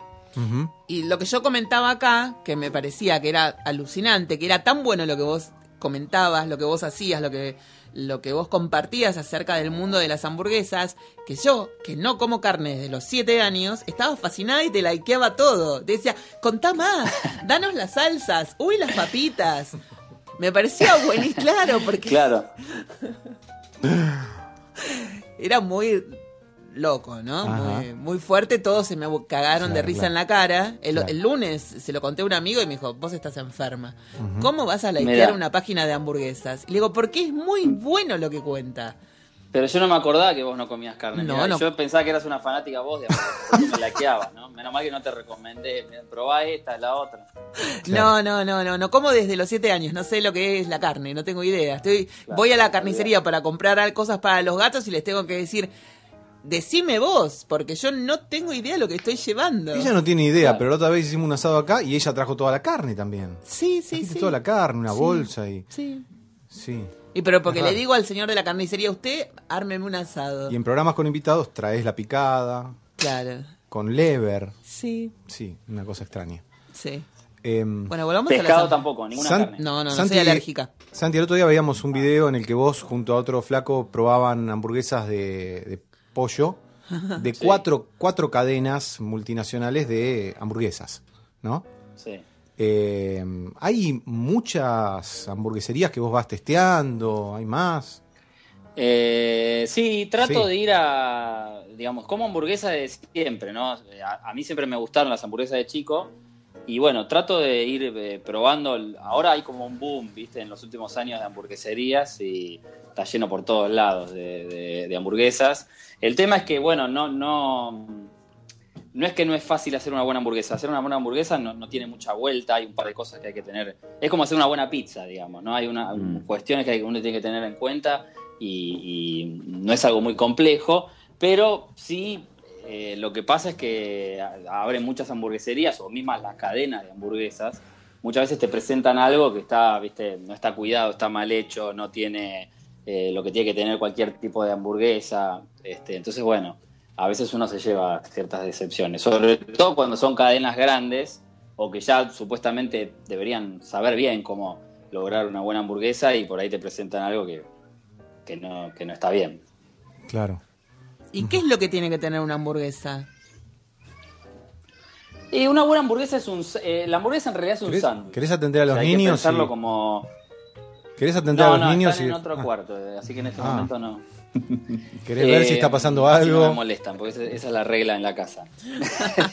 S1: Y lo que yo comentaba acá, que me parecía que era alucinante, que era tan bueno lo que vos comentabas, lo que vos hacías, lo que, lo que vos compartías acerca del mundo de las hamburguesas, que yo, que no como carne desde los 7 años, estaba fascinada y te likeaba todo. Te decía, contá más, danos las salsas, uy, las papitas. Me parecía buenísimo, claro, porque
S4: Claro,
S1: era muy loco, ¿no? Muy, muy fuerte, todos se me cagaron de risa
S2: claro.
S1: en la cara. El,
S2: Claro.
S1: el lunes se lo conté a un amigo y me dijo, vos estás enferma. ¿Cómo vas a likear una página de hamburguesas? Y le digo, porque es muy bueno lo que cuenta.
S4: Pero yo no me acordaba que vos no comías carne.
S1: No, no.
S4: Yo pensaba que eras una fanática vos de porque me laqueaba, ¿no? Menos mal que no te recomendé, probá esta, la otra.
S1: No, no, no, no, no como desde los siete años, no sé lo que es la carne, no tengo idea. Estoy, voy a la carnicería para comprar cosas para los gatos y les tengo que decir, decime vos, porque yo no tengo idea de lo que estoy llevando.
S2: Ella no tiene idea,
S4: Claro.
S2: pero la otra vez hicimos un asado acá y ella trajo toda la carne también.
S1: Sí, sí, sí.
S2: toda la carne, una
S1: Sí.
S2: bolsa y...
S1: Sí.
S2: Sí.
S1: Y pero porque le digo al señor de la carnicería, usted ármeme un asado.
S2: Y en programas con invitados traes la picada,
S1: Claro.
S2: con lever.
S1: Sí,
S2: Sí, una cosa extraña.
S1: sí.
S2: Em,
S1: Bueno, volvamos a
S4: Pescado
S1: la
S4: tampoco, ninguna
S2: San-
S4: carne.
S1: No, no, no,
S2: Santi-
S1: soy alérgica.
S2: Santi, el otro día veíamos un video en el que vos junto a otro flaco probaban hamburguesas de, de pollo de
S4: Sí.
S2: cuatro, cuatro cadenas multinacionales de hamburguesas, ¿no?
S4: Sí.
S2: Eh, hay muchas hamburgueserías que vos vas testeando, hay más.
S4: Eh, sí, trato
S2: Sí.
S4: de ir a, digamos, como hamburguesa de siempre, ¿no? A, a mí siempre me gustaron las hamburguesas de chico y bueno, trato de ir eh, probando. el- Ahora hay como un boom, ¿viste? En los últimos años de hamburgueserías y está lleno por todos lados de, de- de hamburguesas. El tema es que, bueno, no, no, no es que no es fácil hacer una buena hamburguesa. Hacer una buena hamburguesa no, no tiene mucha vuelta, hay un par de cosas que hay que tener. Es como hacer una buena pizza, digamos, ¿no? Hay una,
S3: Mm.
S4: cuestiones que hay- uno tiene que tener en cuenta y, y no es algo muy complejo, pero sí eh, lo que pasa es que abren muchas hamburgueserías o mismas las cadenas de hamburguesas. Muchas veces te presentan algo que está, viste, no está cuidado, está mal hecho, no tiene eh, lo que tiene que tener cualquier tipo de hamburguesa. Este, entonces, bueno, a veces uno se lleva ciertas decepciones, sobre todo cuando son cadenas grandes o que ya supuestamente deberían saber bien cómo lograr una buena hamburguesa y por ahí te presentan algo que, que, no, que no está bien.
S2: Claro.
S1: ¿Y qué es lo que tiene que tener una hamburguesa?
S4: Y una buena hamburguesa es un... eh, la hamburguesa en realidad es un
S2: ¿Querés,
S4: sándwich.
S2: querés atender a
S4: O
S2: los
S4: sea, hay que
S2: niños?
S4: pensarlo
S2: y-
S4: como...
S2: ¿Querés atender
S4: No,
S2: a los
S4: no,
S2: niños?
S4: están
S2: y-
S4: en otro
S2: Ah,
S4: cuarto, eh, así que en este
S2: Ah.
S4: momento no.
S2: ¿Querés ver si
S4: Eh,
S2: está pasando
S4: así No me
S2: algo?
S4: molestan, porque esa, esa es la regla en la casa.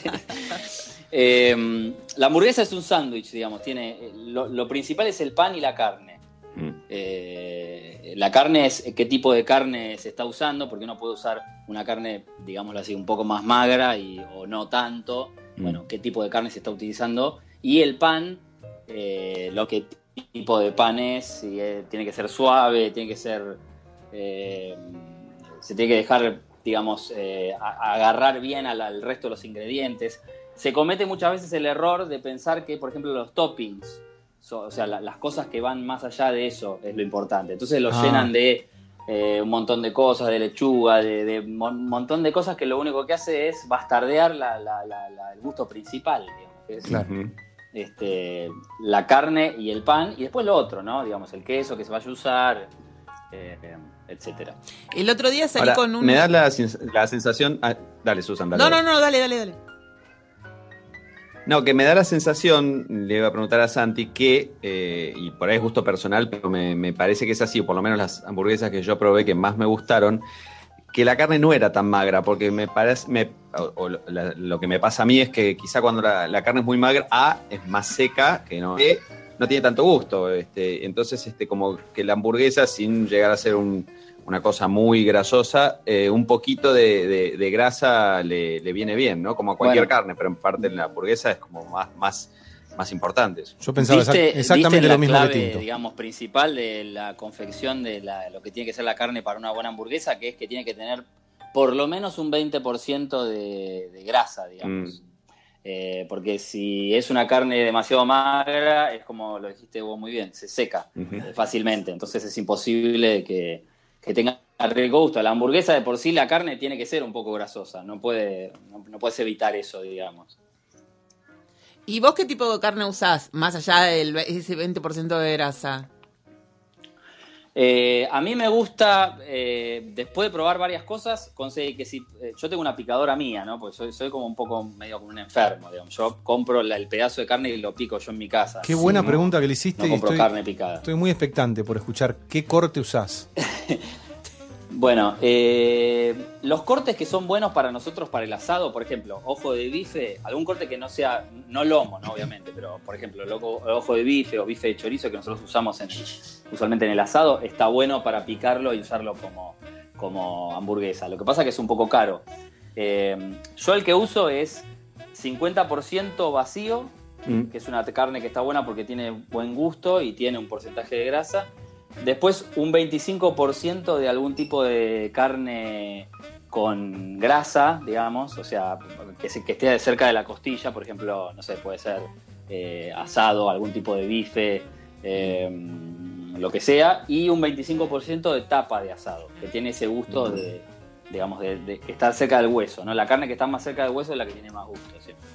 S4: Eh, la hamburguesa es un sándwich, digamos. Tiene, eh, lo, lo principal es el pan y la carne.
S3: Mm.
S4: Eh, la carne es qué tipo de carne se está usando, porque uno puede usar una carne, digámoslo así, un poco más magra y, o no tanto.
S3: Mm.
S4: Bueno, qué tipo de carne se está utilizando. Y el pan, eh, lo que tipo de pan es, si eh, tiene que ser suave, tiene que ser eh, se tiene que dejar, digamos, eh, a- agarrar bien al, al resto de los ingredientes. Se comete muchas veces el error de pensar que, por ejemplo, los toppings, so- o sea, la- las cosas que van más allá de eso es lo importante. Entonces lo
S2: Ah.
S4: llenan de eh, un montón de cosas, de lechuga, de, un montón de cosas que lo único que hace es bastardear la- la- la- la- el gusto principal, digamos, que es
S2: Claro.
S3: Ujú.
S4: este, la carne y el pan, y después lo otro, ¿no? Digamos, el queso que se vaya a usar, eh, etcétera.
S1: El otro día salí
S3: Ahora,
S1: con un.
S3: me da la, sens- la sensación... ah, dale, Susan, dale.
S1: No, no, no, dale, dale, dale.
S3: No, que me da la sensación, le iba a preguntar a Santi, que, eh, y por ahí es gusto personal, pero me, me parece que es así, por lo menos las hamburguesas que yo probé que más me gustaron, que la carne no era tan magra, porque me parece, me- o, o lo, la- lo que me pasa a mí es que quizá cuando la, la carne es muy magra, A, es más seca, que no, B, no tiene tanto gusto. Este, entonces, este, como que la hamburguesa, sin llegar a ser un- una cosa muy grasosa, eh, un poquito de, de- de grasa le, le viene bien, ¿no? Como a cualquier
S4: Bueno.
S3: carne, pero en parte en la hamburguesa es como más, más, más importante.
S2: Yo pensaba
S4: ¿Viste-
S2: exactamente
S4: viste
S2: lo
S4: la
S2: mismo
S4: clave,
S2: que Tinto.
S4: digamos, principal de la confección de la- lo que tiene que ser la carne para una buena hamburguesa, que es que tiene que tener por lo menos un 20% de, de grasa, digamos.
S3: Mm.
S4: Eh, porque si es una carne demasiado magra, es como lo dijiste vos muy bien, se seca fácilmente. Entonces es imposible que, que tenga rico gusto. La hamburguesa de por sí, la carne tiene que ser un poco grasosa. No, puede, no, no puedes evitar eso, digamos.
S1: ¿Y vos qué tipo de carne usás? Más allá del ese 20% de grasa.
S4: Eh, a mí me gusta, eh, después de probar varias cosas, conseguí que si. eh, yo tengo una picadora mía, ¿no? Porque soy, soy como un poco medio como un enfermo, digamos. Yo compro la- el pedazo de carne y lo pico yo en mi casa.
S2: Qué buena pregunta que le hiciste
S4: No compro
S2: estoy,
S4: carne picada.
S2: estoy muy expectante por escuchar qué corte usás.
S4: Bueno, eh, los cortes que son buenos para nosotros para el asado, por ejemplo, ojo de bife, algún corte que no sea, no lomo, ¿no? obviamente, pero por ejemplo, el ojo, el ojo de bife o bife de chorizo que nosotros usamos en, usualmente en el asado, está bueno para picarlo y usarlo como, como hamburguesa. Lo que pasa es que es un poco caro. Eh, yo el que uso es 50% vacío,
S3: Mm.
S4: que es una carne que está buena porque tiene buen gusto y tiene un porcentaje de grasa. Después un 25% de algún tipo de carne con grasa, digamos, o sea, que, se- que esté cerca de la costilla, por ejemplo, no sé, puede ser eh, asado, algún tipo de bife, eh, lo que sea, y un 25% de tapa de asado, que tiene ese gusto de, digamos, de, está cerca del hueso, ¿no? La carne que está más cerca del hueso es la que tiene más gusto, siempre.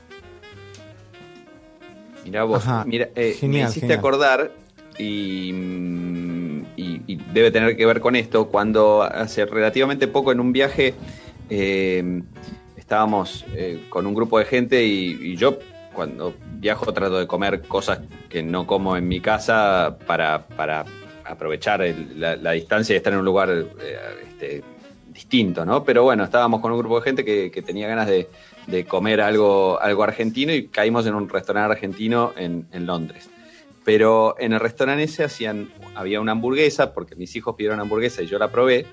S3: Mirá vos,
S2: Ajá.
S3: mira, eh,
S2: Genial,
S3: me hiciste
S2: genial.
S3: acordar y, debe tener que ver con esto, cuando hace relativamente poco en un viaje eh, estábamos eh, con un grupo de gente y, yo cuando viajo trato de comer cosas que no como en mi casa para, para aprovechar la, distancia y estar en un lugar eh, este, distinto, ¿no? Pero bueno, estábamos con un grupo de gente que, que tenía ganas de, de comer algo, algo argentino y caímos en un restaurante argentino en, en Londres. Pero en el restaurante ese hacían, había una hamburguesa, porque mis hijos pidieron hamburguesa y yo la probé.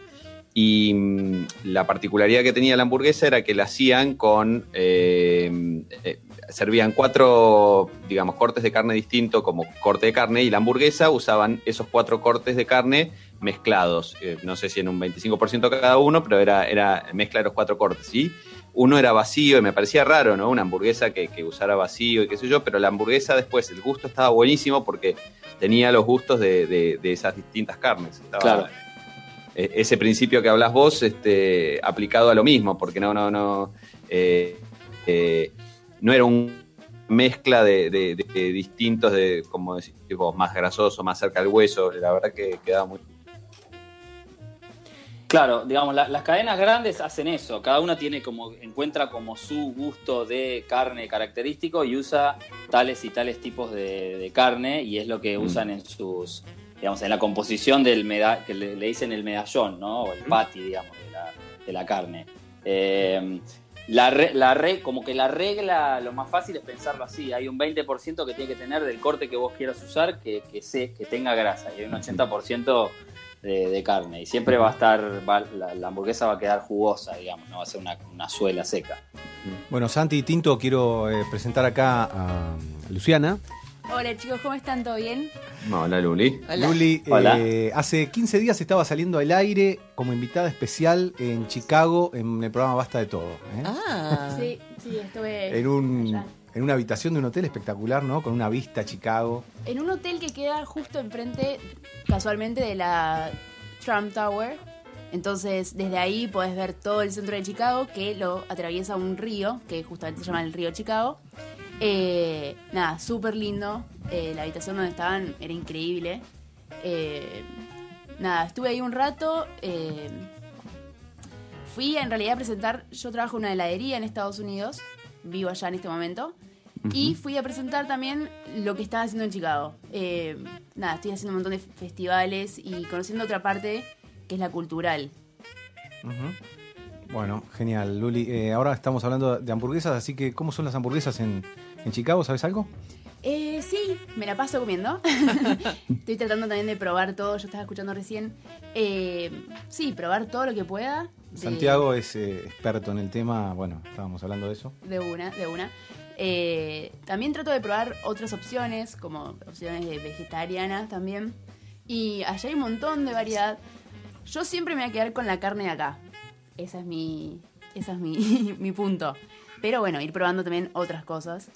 S3: Y mm, la particularidad que tenía la hamburguesa era que la hacían con. eh, eh, servían cuatro, digamos, cortes de carne distinto como corte de carne y la hamburguesa usaban esos cuatro cortes de carne mezclados. Eh, no sé si en un 25% cada uno, pero era, era mezcla de los cuatro cortes. Y uno era vacío y me parecía raro, ¿no? Una hamburguesa que, que usara vacío y qué sé yo, pero la hamburguesa después, el gusto estaba buenísimo porque tenía los gustos de, de- de esas distintas carnes. Estaba-
S4: Claro.
S3: e- ese principio que hablas vos, este, aplicado a lo mismo, porque no, no, no, eh, eh, no era una mezcla de, de- distintos, de, como decís vos, más grasoso, más cerca del hueso, la verdad que quedaba muy...
S4: Claro, digamos, la- las cadenas grandes hacen eso. Cada una tiene como, encuentra como su gusto de carne característico y usa tales y tales tipos de, de carne y es lo que
S3: Mm.
S4: usan en sus, digamos, en la composición del que le, le dicen el medallón, ¿no? O el patty, digamos, de la, de la carne. Eh, la, re- la re- como que la regla, lo más fácil es pensarlo así. Hay un 20% que tiene que tener del corte que vos quieras usar que, que, se- que tenga grasa y hay un 80% de, de carne. Y siempre va a estar, va- la, la hamburguesa va a quedar jugosa, digamos, no va a ser una, una suela seca.
S2: Bueno, Santi y Tinto, quiero eh, presentar acá a Luciana,
S6: Hola chicos, ¿cómo están? ¿Todo bien?
S3: Hola Luli.
S1: Hola.
S2: Luli,
S4: Hola.
S2: eh, hace 15 días estaba saliendo al aire como invitada especial en Chicago en el programa Basta de Todo. ¿eh?
S1: Ah.
S6: Sí, sí, estuve
S2: en, un,
S6: allá.
S2: En una habitación de un hotel espectacular, ¿no? Con una vista a Chicago.
S6: En un hotel que queda justo enfrente, casualmente, de la Trump Tower. Entonces, desde ahí podés ver todo el centro de Chicago, que lo atraviesa un río, que justamente se llama el río Chicago. Eh, nada, súper lindo. Eh, la habitación donde estaban era increíble. Eh, nada, estuve ahí un rato. eh, fui en realidad a presentar, yo trabajo en una heladería en Estados Unidos, vivo allá en este momento. Y fui a presentar también lo que estaba haciendo en Chicago. Eh, nada, estoy haciendo un montón de festivales y conociendo otra parte que es la cultural.
S2: Bueno, genial, Luli. Eh, ahora estamos hablando de hamburguesas, así que ¿cómo son las hamburguesas en, en Chicago? ¿Sabes algo?
S6: Eh, sí, me la paso comiendo. Estoy tratando también de probar todo, yo estaba escuchando recién. Eh, sí, probar todo lo que pueda.
S2: Santiago es eh, experto en el tema, bueno, estábamos hablando de eso.
S6: De una, de una. Eh, también trato de probar otras opciones, como opciones de vegetarianas también. Y allá hay un montón de variedad. Yo siempre me voy a quedar con la carne de acá. Esa es mi, esa es mi, mi punto. Pero bueno, ir probando también otras cosas.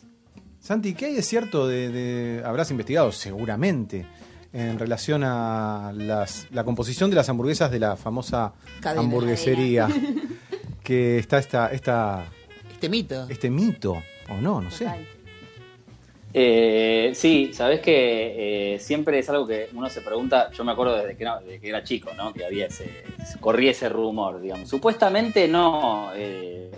S2: Santi, ¿qué hay de cierto de, de- habrás investigado seguramente en relación a las- la composición de las hamburguesas de la famosa
S1: Cadena.
S2: hamburguesería? que está esta, esta,
S1: Este mito.
S2: este mito, o no, no sé.
S4: Eh, sí, sabes que eh, siempre es algo que uno se pregunta. Yo me acuerdo desde que era, desde que era chico, ¿no? Que había ese, corría ese rumor, digamos. Supuestamente no. eh,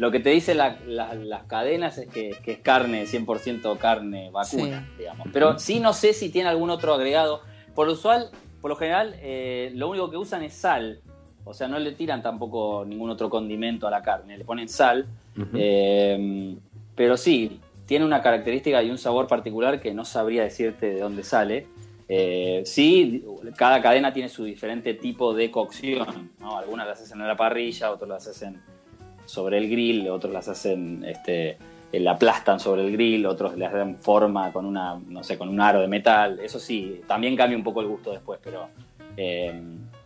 S4: lo que te dicen la- la- las cadenas es que, que es carne, 100% carne vacuna,
S1: Sí.
S4: digamos. Pero sí no sé si tiene algún otro agregado. Por lo usual, por lo general, eh, lo único que usan es sal. O sea, no le tiran tampoco ningún otro condimento a la carne, le ponen sal. Eh, pero sí, tiene una característica y un sabor particular que no sabría decirte de dónde sale. Eh, sí, cada cadena tiene su diferente tipo de cocción. ¿no? Algunas las hacen en la parrilla, otras las hacen sobre el grill, otros las hacen, este, eh, la aplastan sobre el grill, otros le dan forma con una, no sé, con un aro de metal. Eso sí, también cambia un poco el gusto después, pero eh,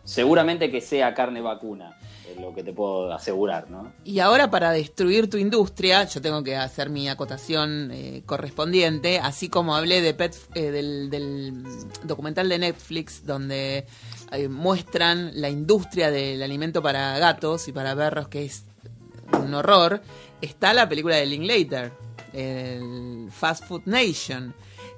S4: seguramente que sea carne vacuna, lo que te puedo asegurar, ¿no?
S1: Y ahora para destruir tu industria, yo tengo que hacer mi acotación eh, correspondiente, así como hablé de Pet, eh, del, documental de Netflix donde muestran la industria del alimento para gatos y para perros, que es un horror, está la película de Linklater, el Fast Food Nation.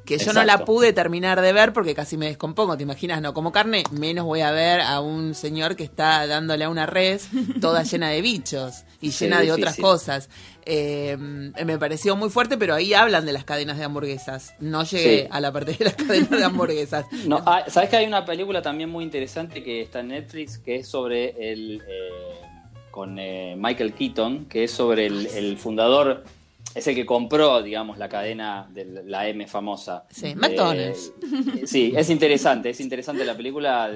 S1: Que yo no la pude terminar de ver porque casi me descompongo, ¿te imaginas? No como carne, menos voy a ver a un señor que está dándole a una res toda llena de bichos y
S4: Sí,
S1: llena de
S4: difícil.
S1: otras cosas. Eh, me pareció muy fuerte, pero ahí hablan de las cadenas de hamburguesas. No llegué
S4: Sí.
S1: a la parte de las cadenas de hamburguesas.
S4: No, ah, ¿Sabes que hay una película también muy interesante que está en Netflix que es sobre el. eh, con eh, Michael Keaton, que es sobre el, el fundador, es el que compró, digamos, la cadena de la M famosa.
S1: Sí,
S4: Eh,
S1: McDonald's.
S4: sí, es interesante, es interesante la película.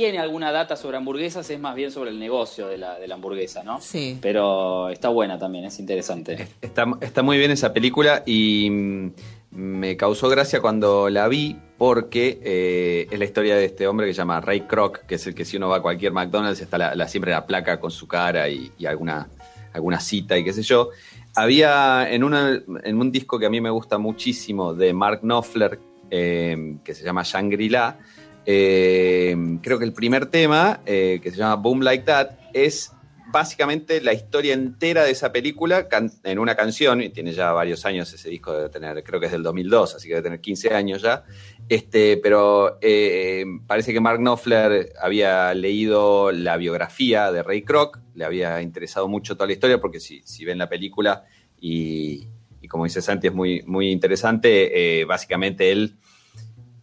S4: Tiene alguna data sobre hamburguesas, es más bien sobre el negocio de la, de la hamburguesa, ¿no?
S1: Sí.
S4: Pero está buena también, es interesante.
S3: Está, está muy bien esa película y mm, me causó gracia cuando la vi porque eh, es la historia de este hombre que se llama Ray Kroc, que es el que si uno va a cualquier McDonald's está la, la- siempre la placa con su cara y, y alguna, alguna cita y qué sé yo. Había en, una- en un disco que a mí me gusta muchísimo de Mark Knopfler, eh, que se llama Shangri-La, eh, creo que el primer tema, eh, que se llama Boom Like That, es básicamente la historia entera de esa película en una canción, y tiene ya varios años ese disco, debe tener, creo que es del 2002, así que debe tener 15 años ya. Este, pero eh, parece que Mark Knopfler había leído la biografía de Ray Kroc, le había interesado mucho toda la historia, porque si, si ven la película y, y como dice Santi, es muy, muy interesante, básicamente él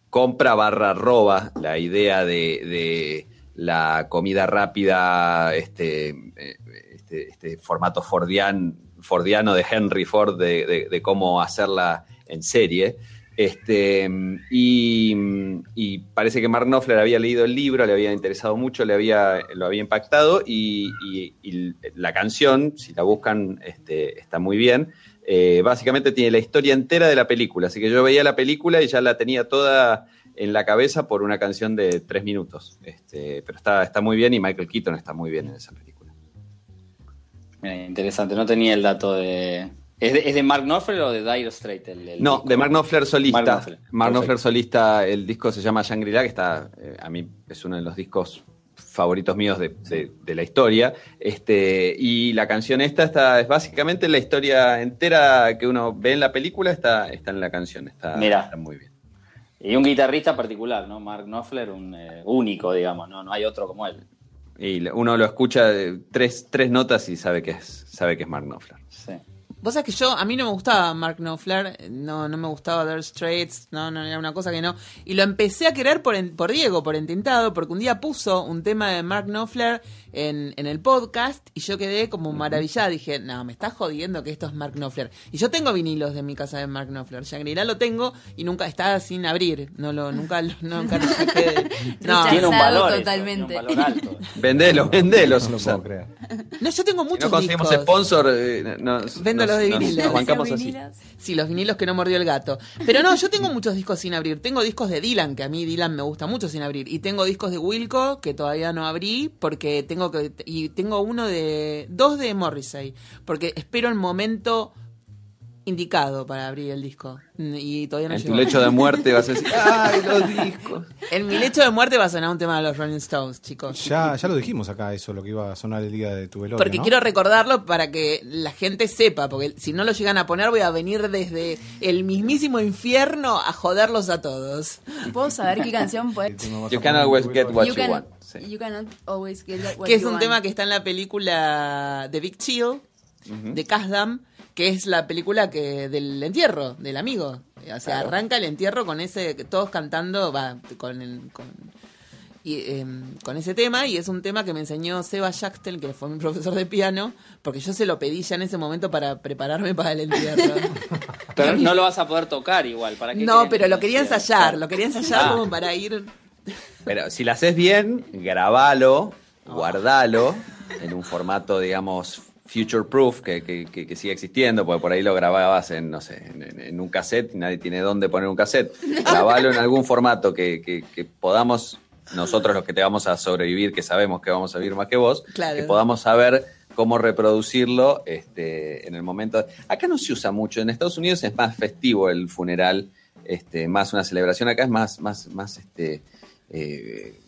S3: compra barra roba la idea de, la comida rápida, este, eh, este, este formato fordian, fordiano de Henry Ford de, cómo hacerla en serie. Este, y, parece que Mark Knopfler había leído el libro, le había interesado mucho, le había, lo había impactado y, y- y la canción, si la buscan, este, está muy bien. Eh, básicamente tiene la historia entera de la película. Así que yo veía la película y ya la tenía toda en la cabeza por una canción de tres minutos. Este, pero está, está muy bien y Michael Keaton está muy bien en esa película.
S4: Mira, interesante, no tenía el dato de. ¿Es de, es de Mark Knopfler o de Dire Straits? El, el
S3: No,
S4: disco?
S3: de Mark Knopfler solista.
S4: Mark
S3: Mark
S4: Knopfler.
S3: Solista, el disco se llama Shangri-La, que está, eh, a mí es uno de los discos favoritos míos de, de- de la historia. Este, y la canción esta está, es básicamente la historia entera que uno ve en la película, está, está en la canción, está,
S4: Mirá.
S3: está muy bien.
S4: Y un guitarrista particular, ¿no? Mark Knopfler, un eh, único, digamos, ¿no? No hay otro como él.
S3: Y uno lo escucha eh, tres, tres notas y sabe que es, sabe que es Mark Knopfler.
S4: Sí.
S1: Vos sabés que yo, a mí no me gustaba Mark Knopfler, no, no me gustaba Dire Straits, no, no, era una cosa que no. Y lo empecé a querer por, en- por Diego, por entintado, porque un día puso un tema de Mark Knopfler en, en el podcast y yo quedé como maravillada. Dije, no, me estás jodiendo que esto es Mark Knopfler. Y yo tengo vinilos de mi casa de Mark Knopfler. Shangri-La lo tengo y nunca está sin abrir. No lo, nunca, lo- nunca lo saqué de- No,
S4: Tiene un valor. eso,
S6: totalmente.
S4: tiene un valor alto.
S3: Vendelo, vendelo.
S2: No creer.
S1: no, yo tengo
S3: Si
S1: muchos
S3: no conseguimos
S1: discos.
S3: sponsor, eh, nos,
S1: Vendo
S3: nos-
S1: los de
S3: nos-
S1: vinilo.
S3: nos bancamos
S6: Esos
S3: así.
S6: vinilos.
S1: Sí, los vinilos que no mordió el gato. Pero no, yo tengo muchos discos sin abrir. Tengo discos de Dylan, que a mí Dylan me gusta mucho sin abrir. Y tengo discos de Wilco, que todavía no abrí, porque tengo que. Y tengo uno de. Dos de Morrissey. Porque espero el momento indicado para abrir el disco. Y todavía no
S3: En tu
S1: llegó.
S3: lecho de muerte vas a decir, ¡ay, los discos!
S1: En mi lecho de muerte va a sonar un tema de los Rolling Stones, chicos.
S2: Ya, ya lo dijimos acá, eso, lo que iba a sonar el día de tu velorio.
S1: Porque
S2: ¿no?
S1: quiero recordarlo para que la gente sepa, porque si no lo llegan a poner voy a venir desde el mismísimo infierno a joderlos a todos.
S6: ¿Puedo saber qué canción
S2: vas
S3: You can always
S2: tu
S3: get what
S6: You
S3: you
S6: can-
S3: want. Sí.
S6: You cannot always get what
S1: que es
S6: you
S1: un
S6: want.
S1: tema que está en la película de Big Chill, de Kasdam, que es la película que del entierro, del amigo. O sea,
S3: Claro.
S1: arranca el entierro con ese, todos cantando, va, con, el- con, y, em, con ese tema, y es un tema que me enseñó Seba Schachtel, que fue mi profesor de piano, porque yo se lo pedí ya en ese momento para prepararme para el entierro.
S4: Pero no lo vas a poder tocar igual. ¿para qué
S1: no, pero lo quería ensayar, lo quería ensayar
S4: Ah.
S1: como para ir...
S3: Pero si la haces bien, grabalo, guardalo en un formato, digamos, future proof, que, que, siga existiendo, porque por ahí lo grababas en, no sé, en, un cassette y nadie tiene dónde poner un cassette. Grabalo en algún formato que, que- que podamos, nosotros los que te vamos a sobrevivir, que sabemos que vamos a vivir más que vos,
S1: Claro.
S3: que podamos saber cómo reproducirlo este, en el momento. Acá no se usa mucho, en Estados Unidos es más festivo el funeral, este, más una celebración, acá es más, más, más este, eh,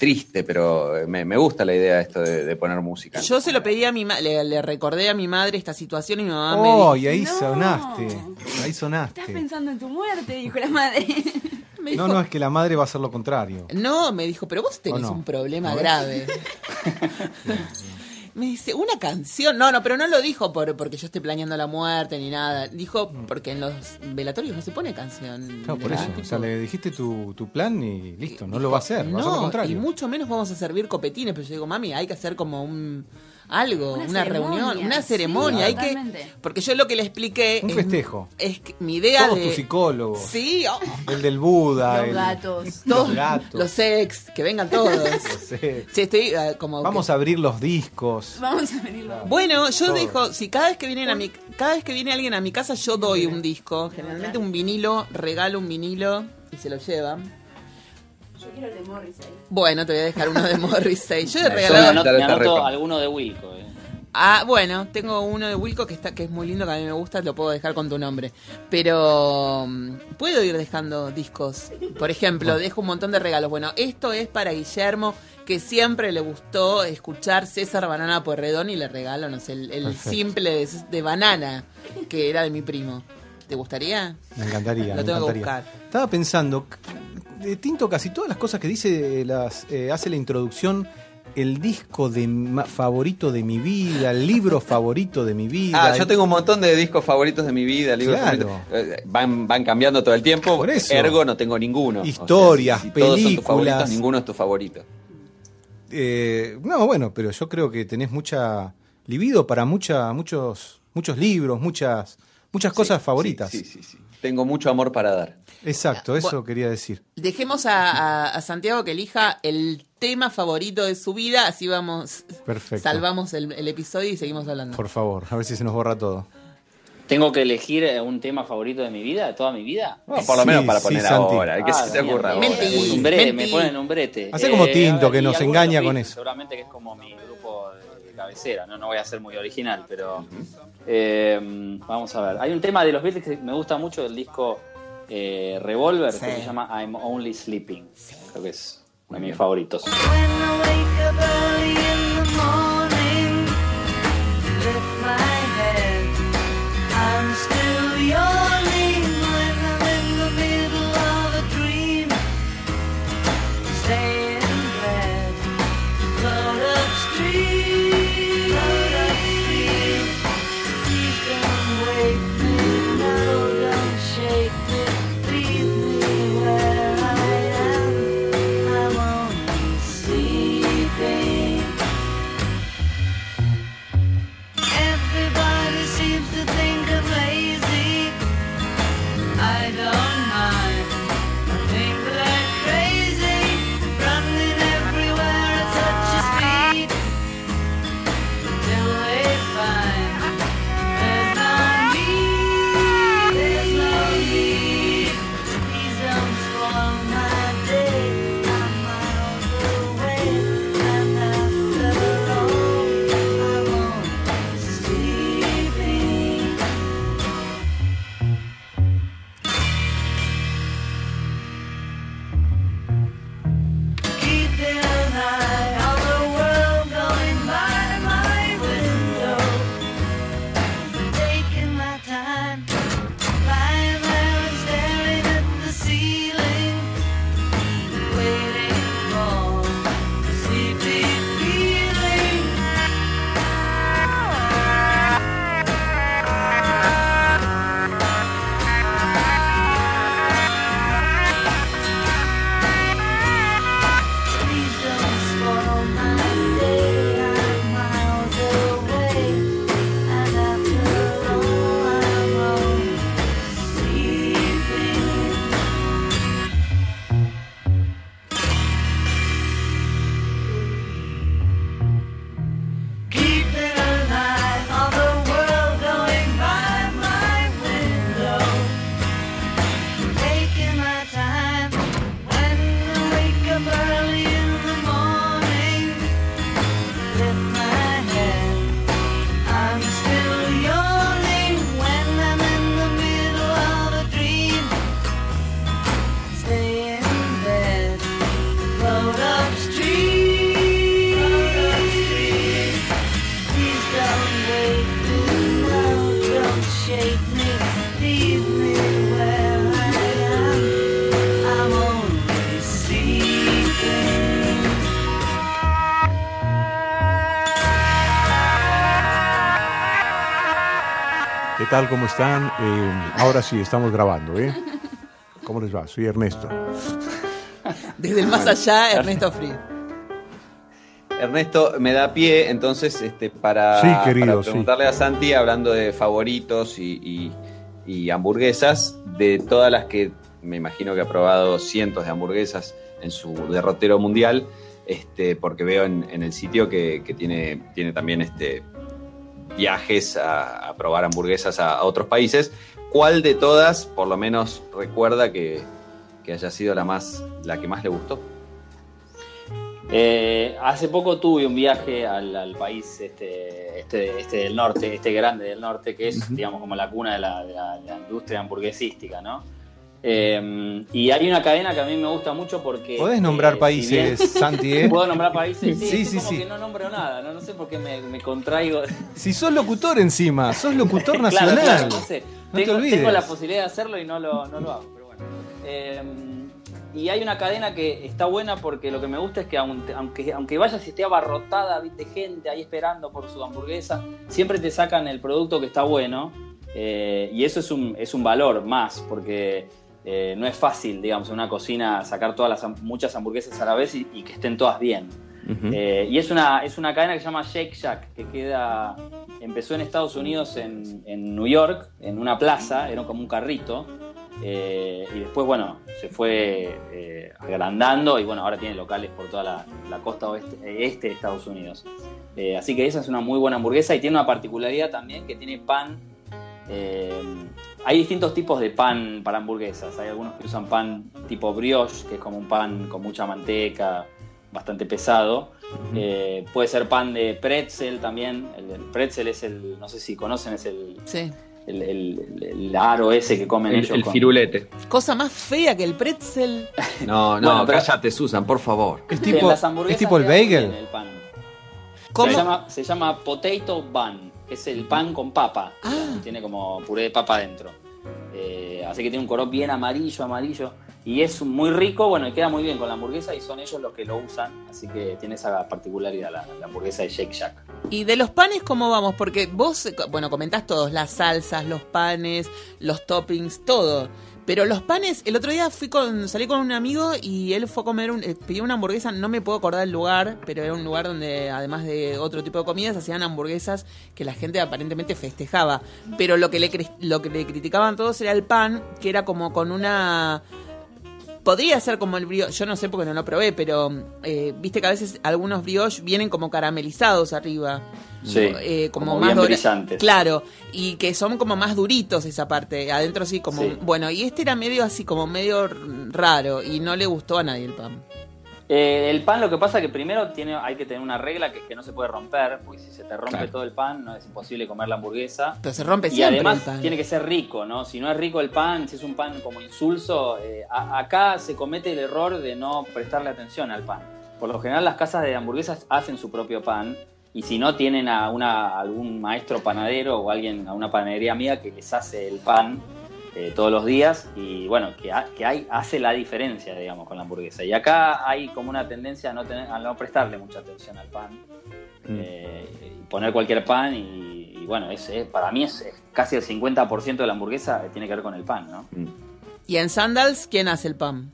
S3: triste, pero me, me gusta la idea esto de, de poner música.
S1: Yo se lo pedí a mi madre, le, le recordé a mi madre esta situación y mi mamá me
S2: Oh,
S1: dijo,
S2: y ahí
S6: No.
S2: sonaste. Ahí
S6: Estás
S2: sonaste.
S6: pensando en tu muerte, dijo la madre.
S1: me
S2: No,
S1: dijo-
S2: no, es que la madre va a hacer lo contrario.
S1: No, me dijo, pero vos tenés un problema grave. me dice, una canción. No, no, pero no lo dijo por, porque yo esté planeando la muerte ni nada. Dijo porque en los velatorios no se pone canción.
S2: No, por eso. O sea, le dijiste tu, tu plan y listo, no lo va a hacer, va a hacer lo
S1: No, y
S2: contrario.
S1: mucho menos vamos a servir copetines, pero yo digo, mami, hay que hacer como un algo,
S6: Una
S1: reunión, una
S6: sí,
S1: ceremonia, hay que porque yo lo que le expliqué
S2: Un
S1: es-
S2: festejo.
S1: Es, que mi idea
S2: Todos
S1: de
S2: tus psicólogos.
S1: Sí, oh,
S2: El del Buda.
S6: Los
S2: el-
S6: gatos.
S1: todos
S2: Los gatos.
S1: los ex, que vengan todos.
S2: Sí.
S1: Estoy eh, como
S2: Vamos
S1: que-
S2: a abrir los discos.
S6: Vamos a venirlo.
S1: Bueno, yo
S2: Todo.
S1: dejo, si cada vez que vienen a mi cada vez que viene alguien a mi casa yo doy un disco, generalmente un vinilo, regalo un vinilo y se lo llevan.
S6: Yo quiero el de Morrissey.
S1: Bueno, te voy a dejar uno de Morrissey. Yo he
S3: Yo
S4: Yo me anoto, alguno de Wilco. eh.
S1: Ah, bueno, tengo uno de Wilco que está que es muy lindo, que a mí me gusta, lo puedo dejar con tu nombre. Pero mm, puedo ir dejando discos. Por ejemplo, dejo un montón de regalos. Bueno, esto es para Guillermo, que siempre le gustó escuchar César Banana Porredón y le regalo, no sé, el, simple de, de banana, que era de mi primo. ¿Te gustaría?
S2: Me encantaría,
S1: Lo
S2: me
S1: tengo que buscar.
S2: Estaba pensando, Tinto casi todas las cosas que dice, las eh, hace la introducción, el disco de favorito de mi vida, el libro favorito de mi vida.
S3: Ah, yo tengo un montón de discos favoritos de mi vida, libros
S2: Claro.
S3: favoritos. Eh, Van, van cambiando todo el tiempo.
S2: Por eso.
S3: Ergo no tengo ninguno. O sea,
S2: Historias,
S3: si- si todos son tus
S2: películas.
S3: favoritos, ninguno es tu favorito.
S2: Eh, no, bueno, pero yo creo que tenés mucha libido para mucha, muchos, muchos libros, muchas, muchas cosas
S3: Sí,
S2: favoritas.
S3: Sí, sí, sí. Tengo mucho amor para dar.
S2: Exacto, eso
S1: Bueno.
S2: quería decir.
S1: Dejemos a, a- a Santiago que elija el tema favorito de su vida, así vamos,
S2: Perfecto.
S1: salvamos el, el episodio y seguimos hablando.
S2: Por favor, a ver si se nos borra todo.
S7: ¿Tengo que elegir eh, un tema favorito de mi vida, de toda mi vida?
S3: Bueno, por lo menos
S2: Sí,
S3: para
S2: sí,
S3: poner
S2: Santi.
S3: ahora, el que
S7: Ah,
S3: se te
S7: bien,
S3: ocurra.
S1: Menti.
S7: Un brete, me ponen un brete.
S2: Hacé como Tinto,
S7: a ver,
S2: que nos engaña con eso.
S7: Seguramente que es como mi grupo de, cabecera, ¿no? no voy a ser muy original, pero eh, vamos a ver. Hay un tema de los Beatles que me gusta mucho del disco eh, Revolver
S1: Sí.
S7: que se llama I'm Only Sleeping. Creo que es uno de mis favoritos.
S8: Tal? ¿Cómo están? Eh, ahora sí, estamos grabando, ¿eh? ¿Cómo les va? Soy Ernesto.
S1: Desde el más allá, Ernesto Free.
S3: Ernesto, me da pie entonces este, para,
S8: Sí, querido,
S3: para
S8: sí.
S3: preguntarle a Santi, hablando de favoritos y, y- y hamburguesas, de todas las que me imagino que ha probado cientos de hamburguesas en su derrotero mundial, este, porque veo en, en el sitio que, que tiene, tiene también este, viajes a, a probar hamburguesas a, a otros países. ¿Cuál de todas, por lo menos, recuerda que, que haya sido la, más, la que más le gustó?
S7: Eh, hace poco tuve un viaje al, al país este, este, este del norte, este grande del norte, que es, digamos, como la cuna de la, de la- de la industria hamburguesística, ¿no? Eh, y hay una cadena que a mí me gusta mucho porque...
S2: ¿Podés nombrar
S7: eh, si
S2: países,
S7: bien-
S2: Santi, eh?
S7: ¿Puedo nombrar países? Sí,
S2: Sí, sí,
S7: como
S2: sí.
S7: que no nombro nada, no, no sé por qué me, me contraigo.
S2: Si sos locutor encima, sos locutor
S7: Claro,
S2: nacional.
S7: claro, no sé.
S2: No te
S7: tengo,
S2: olvides.
S7: tengo la posibilidad de hacerlo y no lo, no lo hago, pero bueno. Eh, y hay una cadena que está buena porque lo que me gusta es que aunque, aunque, aunque vayas y esté abarrotada de gente ahí esperando por su hamburguesa, siempre te sacan el producto que está bueno. eh, y eso es un, es un valor más, porque eh, no es fácil, digamos, en una cocina sacar todas las muchas hamburguesas a la vez y, y que estén todas bien. Eh, y es una, es una cadena que se llama Shake Shack, que queda, empezó en Estados Unidos, en, en New York, en una plaza, era como un carrito, eh, y después, bueno, se fue eh, agrandando y bueno, ahora tiene locales por toda la, la costa oeste, este de Estados Unidos. Eh, así que esa es una muy buena hamburguesa y tiene una particularidad también que tiene pan
S4: hay distintos tipos de pan para hamburguesas. Hay algunos que usan pan tipo brioche, que es como un pan con mucha manteca, bastante pesado. Eh, puede ser pan de pretzel también. El, el pretzel es el, no sé si conocen, es el,
S1: Sí.
S4: el, el- el aro ese que comen
S3: El,
S4: ellos.
S3: el
S4: con-
S3: firulete.
S1: Cosa más fea que el pretzel.
S3: No, no,
S4: Bueno, pero-
S3: cállate, Susan, por favor.
S2: Es tipo, es tipo el bagel.
S4: el pan.
S1: ¿Cómo?
S4: Se llama, se llama potato bun, es el pan con papa.
S1: Ah.
S4: Tiene como puré de papa adentro. Eh, así que tiene un color bien amarillo, amarillo. Y es muy rico, bueno, y queda muy bien con la hamburguesa y son ellos los que lo usan. Así que tiene esa particularidad la, la hamburguesa de Shake Shack.
S1: ¿Y de los panes cómo vamos? Porque vos, bueno, comentás todos, las salsas, los panes, los toppings, todo. Pero los panes, el otro día fui con, salí con un amigo y él fue a comer, un, eh, pidió una hamburguesa, no me puedo acordar el lugar, pero era un lugar donde además de otro tipo de comidas hacían hamburguesas que la gente aparentemente festejaba. Pero lo que le, lo que le criticaban todos era el pan, que era como con una... Podría ser como el brioche, yo no sé porque no lo probé, pero eh, viste que a veces algunos brioches vienen como caramelizados arriba.
S4: Sí,
S1: Eh, como,
S4: como
S1: más
S4: bien brillantes.
S1: Claro, y que son como más duritos esa parte, adentro sí como...
S4: Sí.
S1: Bueno, y este era medio así, como medio raro, y no le gustó a nadie el pan.
S4: Eh, el pan lo que pasa es que primero tiene, hay que tener una regla que es que no se puede romper, porque si se te rompe
S3: Claro.
S4: todo el pan no es imposible comer la hamburguesa.
S1: Pero se rompe
S4: Y
S1: siempre
S4: además
S1: el pan.
S4: tiene que ser rico, ¿no? Si no es rico el pan, si es un pan como insulso, eh, a- acá se comete el error de no prestarle atención al pan. Por lo general las casas de hamburguesas hacen su propio pan y si no tienen a una, algún maestro panadero o alguien a una panadería amiga que les hace el pan eh, todos los días y bueno, que, ha- que hay, hace la diferencia, digamos, con la hamburguesa. Y acá hay como una tendencia a no, tener, a no prestarle mucha atención al pan. Eh, y poner cualquier pan y, y bueno, es, es- para mí es, es casi el 50% de la hamburguesa tiene que ver con el pan, ¿no?
S3: Mm.
S1: Y en Sandals, ¿quién hace el pan?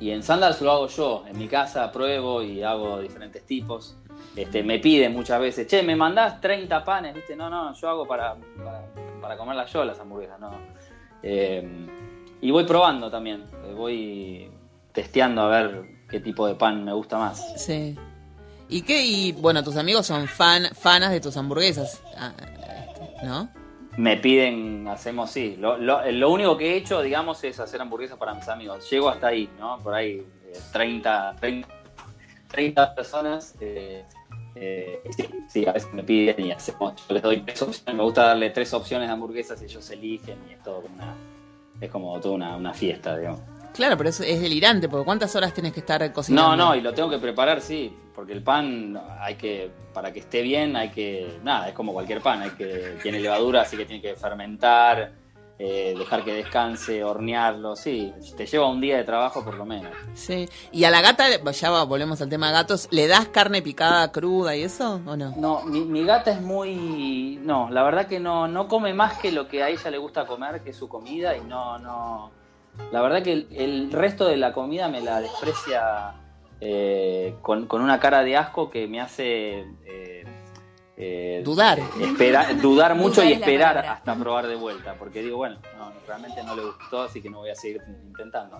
S4: Y en Sandals lo hago yo, en mi casa pruebo y hago diferentes tipos. Este, me piden muchas veces, che, me mandás 30 panes, ¿viste? No, no, yo hago para, para, para comerlas yo las hamburguesas, no. Eh, y voy probando también, eh, voy testeando a ver qué tipo de pan me gusta más.
S1: Sí. ¿Y qué? Y bueno, tus amigos son fan, fanas de tus hamburguesas, ah, este, ¿no?
S4: Me piden, hacemos, sí. Lo, lo- lo único que he hecho, digamos, es hacer hamburguesas para mis amigos. Llego hasta ahí, ¿no? Por ahí, eh, 30, 30, 30 personas. eh, eh, sí, sí, a veces me piden y hacemos. Yo les doy tres opciones. Me gusta darle tres opciones de hamburguesas y ellos eligen y es todo como una. Es como toda una, una fiesta, digamos.
S1: Claro, pero es, es delirante, porque ¿cuántas horas tienes que estar cocinando?
S4: No, no, y lo tengo que preparar, sí, porque el pan hay que, para que esté bien, hay que, nada, es como cualquier pan, hay que, tiene levadura, así que tiene que fermentar, eh, dejar que descanse, hornearlo, sí, te lleva un día de trabajo por lo menos.
S1: Sí. ¿Y a la gata, ya volvemos al tema de gatos, ¿le das carne picada cruda y eso o no?
S4: No, mi, mi gata es muy, no, la verdad que no, no come más que lo que a ella le gusta comer, que es su comida, y no, no, la verdad que el, el resto de la comida me la desprecia eh, con, con una cara de asco que me hace... eh, eh,
S1: Dudar.
S4: espera- dudar mucho
S6: Dudar
S4: y esperar hasta probar de vuelta, porque digo, bueno, no, realmente no le gustó, así que no voy a seguir intentando.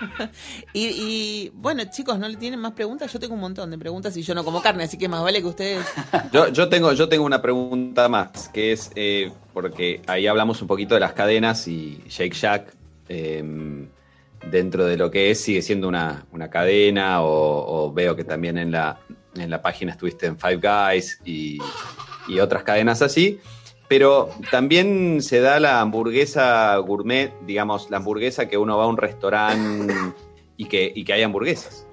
S1: Y, y, bueno, chicos, ¿no le tienen más preguntas? Yo tengo un montón de preguntas y yo no como carne, así que más vale que ustedes...
S3: Yo, yo, tengo, yo tengo una pregunta más, que es, eh, porque ahí hablamos un poquito de las cadenas y Shake Shack, eh, dentro de lo que es, sigue siendo una, una cadena, o, o veo que también en la, en la página estuviste en Five Guys y, y otras cadenas así. Pero también se da la hamburguesa gourmet, digamos, la hamburguesa que uno va a un restaurante y que, y que hay hamburguesas.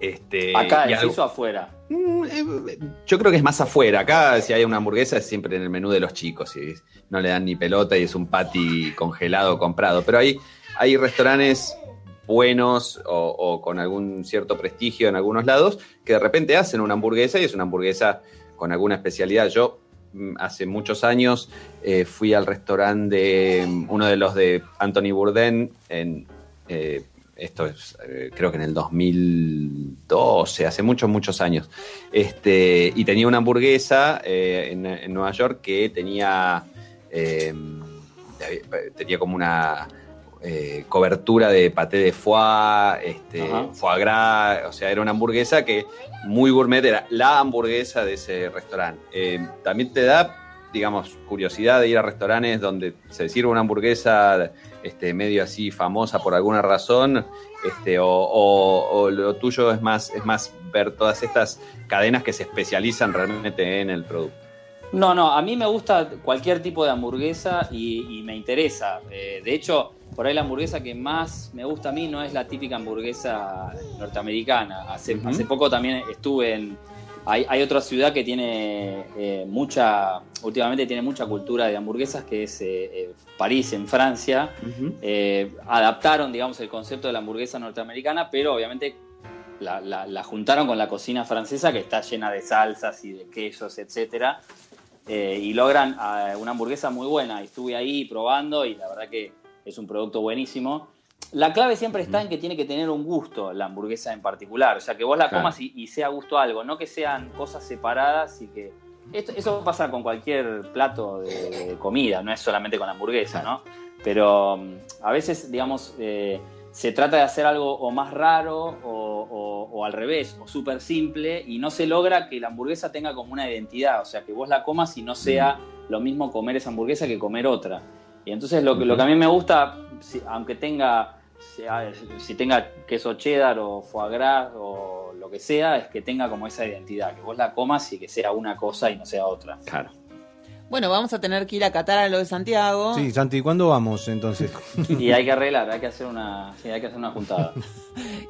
S3: Este,
S4: Acá, ¿es
S3: algo-
S4: eso afuera?
S3: Mm, eh, Yo creo que es más afuera. Acá, si hay una hamburguesa, es siempre en el menú de los chicos. Y no le dan ni pelota y es un patty congelado comprado. Pero hay, hay restaurantes buenos o, con algún cierto prestigio en algunos lados que de repente hacen una hamburguesa y es una hamburguesa con alguna especialidad. Yo mm, hace muchos años eh, fui al restaurante de mm, uno de los de Anthony Bourdain en eh, esto es eh, creo que en el 2012, hace muchos, muchos años. Este, y tenía una hamburguesa en, en Nueva York que tenía, tenía como una eh, cobertura de paté de foie, este,
S4: Ajá.
S3: foie gras, o sea, era una hamburguesa que muy gourmet, era la hamburguesa de ese restaurante. Eh, también te da digamos, curiosidad de ir a restaurantes donde se sirve una hamburguesa este, medio así famosa por alguna razón, este, o, o- o lo tuyo es más, es más ver todas estas cadenas que se especializan realmente en el producto.
S4: No, no, a mí me gusta cualquier tipo de hamburguesa y, y me interesa. Eh, de hecho, por ahí la hamburguesa que más me gusta a mí no es la típica hamburguesa norteamericana. Hace, poco también estuve en... Hay, hay otra ciudad que tiene eh, mucha, últimamente tiene mucha cultura de hamburguesas, que es eh, París, en Francia. Adaptaron, digamos, el concepto de la hamburguesa norteamericana, pero obviamente la, la- la juntaron con la cocina francesa, que está llena de salsas y de quesos, etcétera, eh, y logran ah, una hamburguesa muy buena. Estuve ahí probando y la verdad que es un producto buenísimo. La clave siempre está en que tiene que tener un gusto la hamburguesa en particular, o sea, que vos la
S3: Claro.
S4: comas y, y sea gusto algo, no que sean cosas separadas y que... Esto, eso pasa con cualquier plato de, de comida, no es solamente con la hamburguesa, ¿no? Pero mm, a veces, digamos, eh, se trata de hacer algo o más raro o, al revés, o súper simple, y no se logra que la hamburguesa tenga como una identidad, o sea, que vos la comas y no sea lo mismo comer esa hamburguesa que comer otra. Y entonces lo, que- lo que a mí me gusta, si- aunque tenga, si, si tenga queso cheddar o foie gras o lo que sea, es que tenga como esa identidad, que vos la comas y que sea una cosa y no sea otra.
S3: Claro.
S1: Bueno, vamos a tener que ir a Qatar a lo de Santiago.
S2: Sí, Santi, ¿cuándo vamos entonces?
S4: Y hay que arreglar, hay que hacer una, sí, hay que hacer una juntada.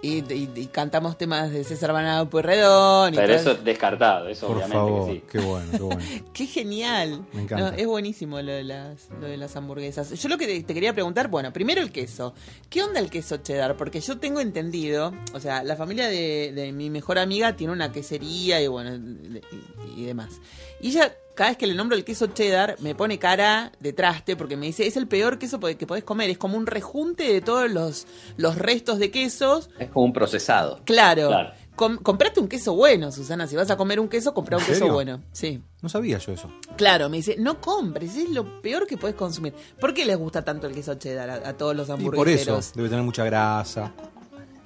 S1: Y, y- y cantamos temas de César Banado Pueyrredón. y
S4: Pero eso es descartado, eso
S2: Por
S4: obviamente
S2: favor,
S4: que sí.
S2: qué bueno, qué bueno.
S1: Qué genial.
S2: Me encanta.
S1: No, es buenísimo lo de, las, lo de las hamburguesas. Yo lo que te, quería preguntar, bueno, primero el queso. ¿Qué onda el queso cheddar? Porque yo tengo entendido, o sea, la familia de, de mi mejor amiga tiene una quesería y bueno, y, y demás. Y ella, cada vez que le nombro el queso cheddar, me pone cara de traste porque me dice, es el peor queso que podés comer. Es como un rejunte de todos los, los restos de quesos.
S3: Es como un procesado.
S1: Claro.
S4: Claro.
S1: Com- comprate un queso bueno, Susana. Si vas a comer un queso, compra un
S2: ¿En
S1: queso bueno. Sí.
S2: No sabía yo eso.
S1: Claro, me dice, no compres, es lo peor que puedes consumir. ¿Por qué les gusta tanto el queso cheddar a, a todos los
S2: Y
S1: hamburgueseros?
S2: por eso, debe tener mucha grasa.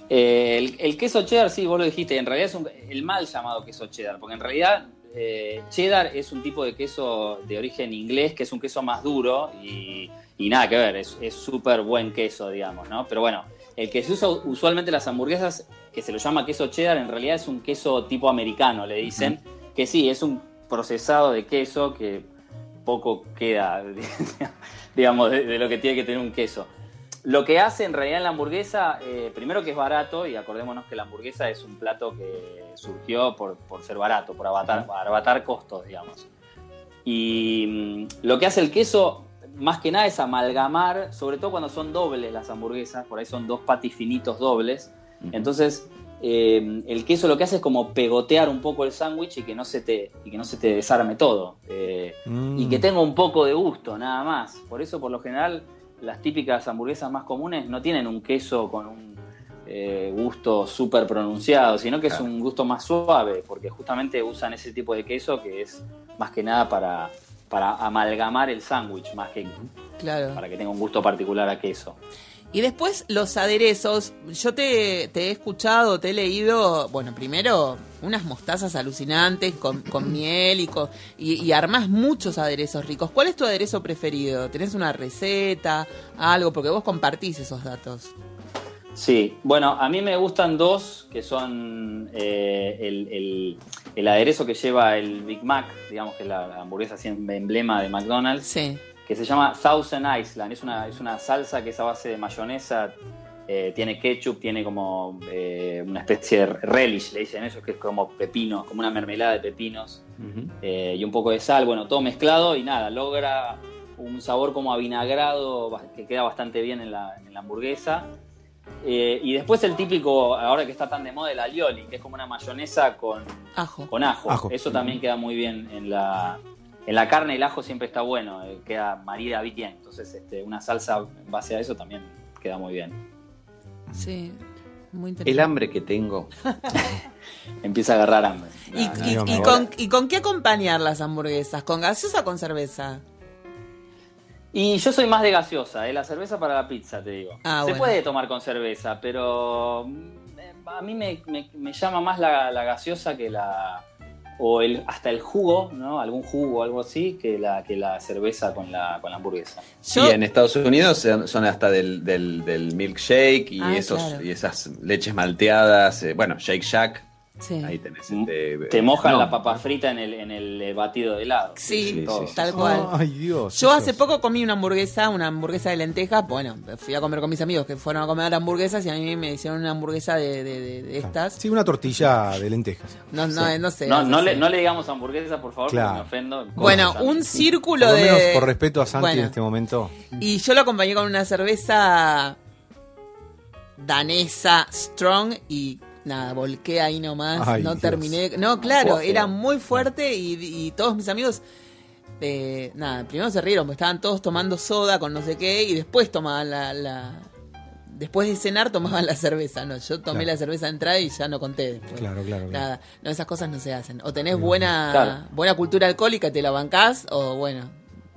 S4: Eh, el, el queso cheddar, sí, vos lo dijiste, en realidad es un- el mal llamado queso cheddar, porque en realidad eh, cheddar es un tipo de queso de origen inglés, que es un queso más duro y, y nada que ver, es súper buen queso, digamos, ¿no? Pero bueno, el que se usa usualmente en las hamburguesas, que se lo llama queso cheddar, en realidad es un queso tipo americano, le dicen, que sí, es un procesado de queso que poco queda, digamos, de, de lo que tiene que tener un queso. Lo que hace en realidad en la hamburguesa, eh, primero que es barato, y acordémonos que la hamburguesa es un plato que surgió por, por ser barato, por abatar, abatar costos, digamos. Y mm, lo que hace el queso, más que nada, es amalgamar, sobre todo cuando son dobles las hamburguesas, por ahí son dos patis finitos dobles. Entonces, eh, el queso lo que hace es como pegotear un poco el sándwich y que no se te, y que no se te desarme todo. Eh,
S2: Mm.
S4: y que tenga un poco de gusto, nada más. Por eso, por lo general, las típicas hamburguesas más comunes no tienen un queso con un eh, gusto súper pronunciado, sino que es un gusto más suave, porque justamente usan ese tipo de queso que es más que nada para, para amalgamar el sándwich, más que
S1: Claro.
S4: para que tenga un gusto particular a queso.
S1: Y después los aderezos. Yo te, te he escuchado, te he leído, bueno, primero unas mostazas alucinantes con, con miel y, con, y, y armás muchos aderezos ricos. ¿Cuál es tu aderezo preferido? ¿Tenés una receta? Algo, porque vos compartís esos datos.
S4: Sí, bueno, a mí me gustan dos, que son eh, el, el- el aderezo que lleva el Big Mac, digamos que es la, la hamburguesa así emblema de McDonald's,
S1: Sí.
S4: Que se llama Thousand Island. Es una, es una salsa que es a base de mayonesa, eh, tiene ketchup, tiene como eh, una especie de relish, le dicen eso, que es como pepino, como una mermelada de pepinos eh, y un poco de sal, bueno, todo mezclado y nada, logra un sabor como avinagrado que queda bastante bien en la, en la hamburguesa. Eh, y después el típico, ahora que está tan de moda, el alioli, que es como una mayonesa con,
S1: Ajo.
S4: con ajo.
S2: Ajo.
S4: Eso también queda muy bien en la, en la carne, el ajo siempre está bueno, eh, queda marida bien. Entonces, este, una salsa en base a eso también queda muy bien.
S1: Sí. Muy
S3: El
S1: interesante.
S3: hambre que tengo.
S4: Empieza a agarrar hambre.
S1: ¿Y,
S4: Ah,
S1: y-
S2: no,
S1: y
S2: no.
S1: con, ¿Y con qué acompañar las hamburguesas? ¿Con gaseosa o con cerveza?
S4: Y yo soy más de gaseosa, ¿eh? la cerveza para la pizza, te digo.
S1: Ah,
S4: Se
S1: bueno.
S4: puede tomar con cerveza, pero mm, a mí me, me- me llama más la, la gaseosa que la, o el, hasta el jugo, ¿no? Algún jugo o algo así, que la, que la cerveza con la, con la hamburguesa.
S1: Yo-
S3: Y en Estados Unidos son hasta del, del, del milkshake y,
S1: Ah,
S3: esos,
S1: claro.
S3: y esas leches malteadas. eh, bueno, Shake Shack.
S1: Sí.
S3: Ahí tenés. este,
S4: Te mojan
S3: no,
S4: la papa frita en el, en el eh, batido de helado.
S1: Sí,
S3: Sí,
S4: todo.
S3: sí, sí.
S1: tal cual.
S2: Ay, Dios.
S1: Yo hace
S2: es-
S1: poco comí una hamburguesa, una hamburguesa de lentejas. Bueno, fui a comer con mis amigos que fueron a comer hamburguesas y a mí me hicieron una hamburguesa de, de- de- de estas.
S2: Sí, una tortilla de lentejas.
S1: No, no, no sé.
S4: No, no,
S1: sé.
S4: le, no le digamos hamburguesa, por favor,
S2: Claro.
S4: porque me ofendo.
S1: Bueno, un círculo
S2: Por lo
S1: de.
S2: menos por respeto a Santi
S1: Bueno,
S2: en este momento.
S1: Y yo lo acompañé con una cerveza danesa strong y nada, volqué ahí nomás,
S2: Ay,
S1: no
S2: Dios.
S1: terminé. No, claro, era muy fuerte y, y todos mis amigos, eh, nada, primero se rieron, porque estaban todos tomando soda con no sé qué y después tomaban la... la- Después de cenar tomaban la cerveza, no, yo tomé
S2: Claro.
S1: la cerveza de entrada y ya no conté después.
S2: Claro, claro, claro.
S1: Nada, no, esas cosas no se hacen. O tenés buena,
S4: Claro.
S1: buena cultura alcohólica, te la bancás, o bueno,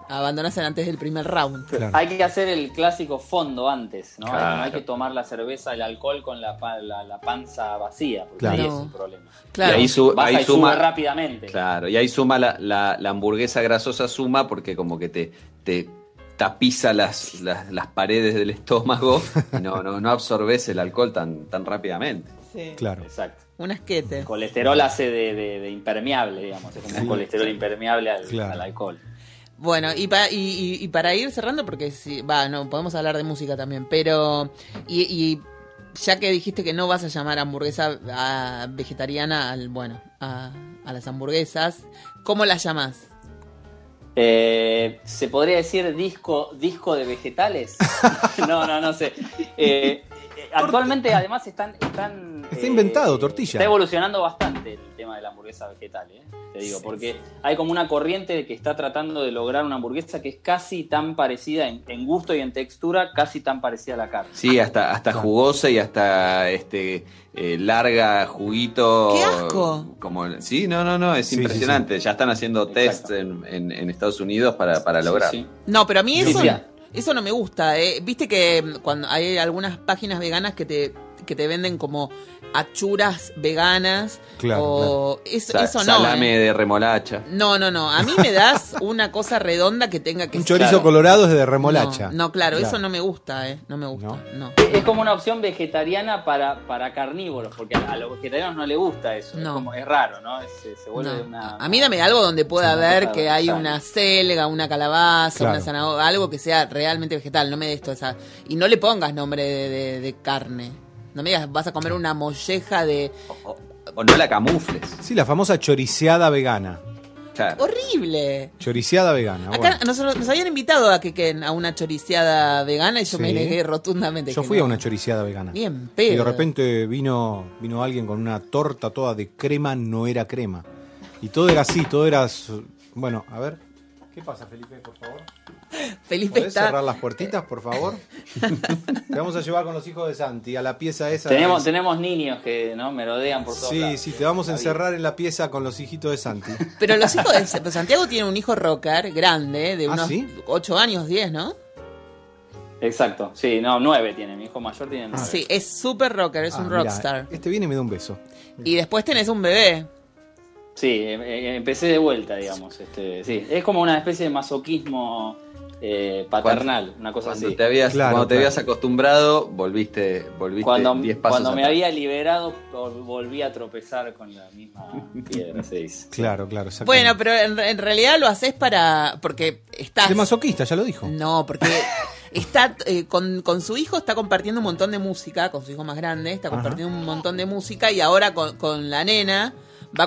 S1: abandonás antes del primer round.
S2: Claro.
S4: Hay que hacer el clásico fondo antes, ¿no?
S3: Claro.
S4: No hay que tomar la cerveza, el alcohol con la, pa- la, la panza vacía, porque
S2: Claro.
S4: ahí es un problema.
S1: Claro.
S3: Y ahí, su- ahí
S4: y
S3: suma.
S4: rápidamente.
S3: Claro, y ahí suma la, la- la hamburguesa grasosa suma porque como que te, te tapiza las, las, las paredes del estómago y no, no, no absorbes el alcohol tan, tan rápidamente.
S2: Claro.
S4: Exacto.
S1: Un asquete.
S4: El colesterol hace de, de- de impermeable, digamos. Es como un colesterol impermeable al,
S2: Claro.
S4: al alcohol.
S1: Bueno, y, pa- y, y- y para ir cerrando, porque sí, va, no, podemos hablar de música también, pero. Y, y ya que dijiste que no vas a llamar hamburguesa a- vegetariana al, bueno, a, a las hamburguesas, ¿cómo las llamas?
S4: Eh, ¿Se podría decir disco, disco de vegetales? no, no, no sé. Eh, eh, actualmente, además, están. están
S2: Está
S4: eh,
S2: inventado, tortilla.
S4: Está evolucionando bastante la hamburguesa vegetal, ¿eh? te digo, porque hay como una corriente que está tratando de lograr una hamburguesa que es casi tan parecida en, en gusto y en textura, casi tan parecida a la carne.
S3: Sí, hasta, hasta jugosa y hasta este eh, larga, juguito.
S1: ¡Qué asco!
S3: Como, sí, no, no, no, es
S2: Sí, sí,
S3: impresionante. Ya están haciendo test en, en- en Estados Unidos para, para lograr.
S4: sí.
S1: No, pero a mí eso,
S4: sí.
S1: eso no me gusta. ¿eh? Viste que mm, cuando hay algunas páginas veganas que te, que te venden como achuras veganas
S2: Claro,
S1: o eso,
S3: Sa-
S1: eso no.
S3: salame
S1: ¿eh?
S3: de remolacha.
S1: No, no, no. A mí me das una cosa redonda que tenga que
S2: Un
S1: ser-
S2: chorizo colorado es de remolacha.
S1: No, no, claro, eso no me gusta, ¿eh? No me gusta.
S2: ¿No?
S1: No.
S4: Es como una opción vegetariana para, para carnívoros, porque a, a los vegetarianos no les gusta eso.
S1: No.
S4: Es, como, es raro, ¿no? Es- se, vuelve
S1: No.
S4: una.
S1: A mí dame algo donde pueda ver que hay
S4: sana.
S1: una selga, una calabaza,
S2: Claro.
S1: una zanahoria, algo que sea realmente vegetal. No me des toda esa. Y no le pongas nombre de, de- de carne. No me digas, vas a comer una molleja de.
S3: O, o no la camufles.
S2: Sí, la famosa choriceada vegana.
S3: Claro.
S1: ¡Horrible!
S2: Choriceada vegana.
S1: Acá
S2: bueno.
S1: nosotros, nos habían invitado a que a una choriciada vegana y yo me negué rotundamente.
S2: Yo fui
S1: no.
S2: a una choriceada vegana.
S1: Bien,
S2: Y
S1: pero.
S2: de repente vino, vino alguien con una torta toda de crema, no era crema. Y todo era así, todo era... su- Bueno, a ver. ¿Qué pasa, Felipe, por favor?
S1: Felipe
S2: ¿Podés
S1: está.
S2: cerrar las puertitas, por favor? Te vamos a llevar con los hijos de Santi a la pieza esa.
S4: Tenemos, tenemos niños que no merodean por todos
S2: Sí,
S4: lados.
S2: sí, te vamos a encerrar en la pieza con los hijitos de Santi.
S1: Pero los hijos de pues Santiago tiene un hijo rocker grande, de
S2: ¿Ah,
S1: unos
S2: sí?
S1: 8 años, 10, ¿no?
S4: Exacto, sí, no, nueve tiene, mi hijo mayor tiene nueve.
S1: Sí, es súper rocker, es
S2: Ah,
S1: un
S2: mirá,
S1: rockstar.
S2: Este viene y me da un beso.
S1: Y después tenés un bebé.
S4: Sí, eh, eh, empecé de vuelta, digamos. Este, sí, es como una especie de masoquismo eh, paternal, una cosa
S3: Cuando
S4: así.
S3: te habías,
S2: Claro,
S3: cuando te
S2: claro.
S3: habías acostumbrado, volviste, volviste
S4: Cuando,
S3: 10 pasos
S4: cuando me
S3: atrás.
S4: había liberado, vol- volví a tropezar con la misma piedra, se dice.
S2: Claro, claro. exactamente.
S1: Bueno, pero en, en realidad lo haces para. porque estás.
S2: De masoquista, ya lo dijo.
S1: No, porque está eh, con, con su hijo está compartiendo un montón de música, con su hijo más grande, está
S2: Ajá.
S1: compartiendo un montón de música y ahora con, con la nena va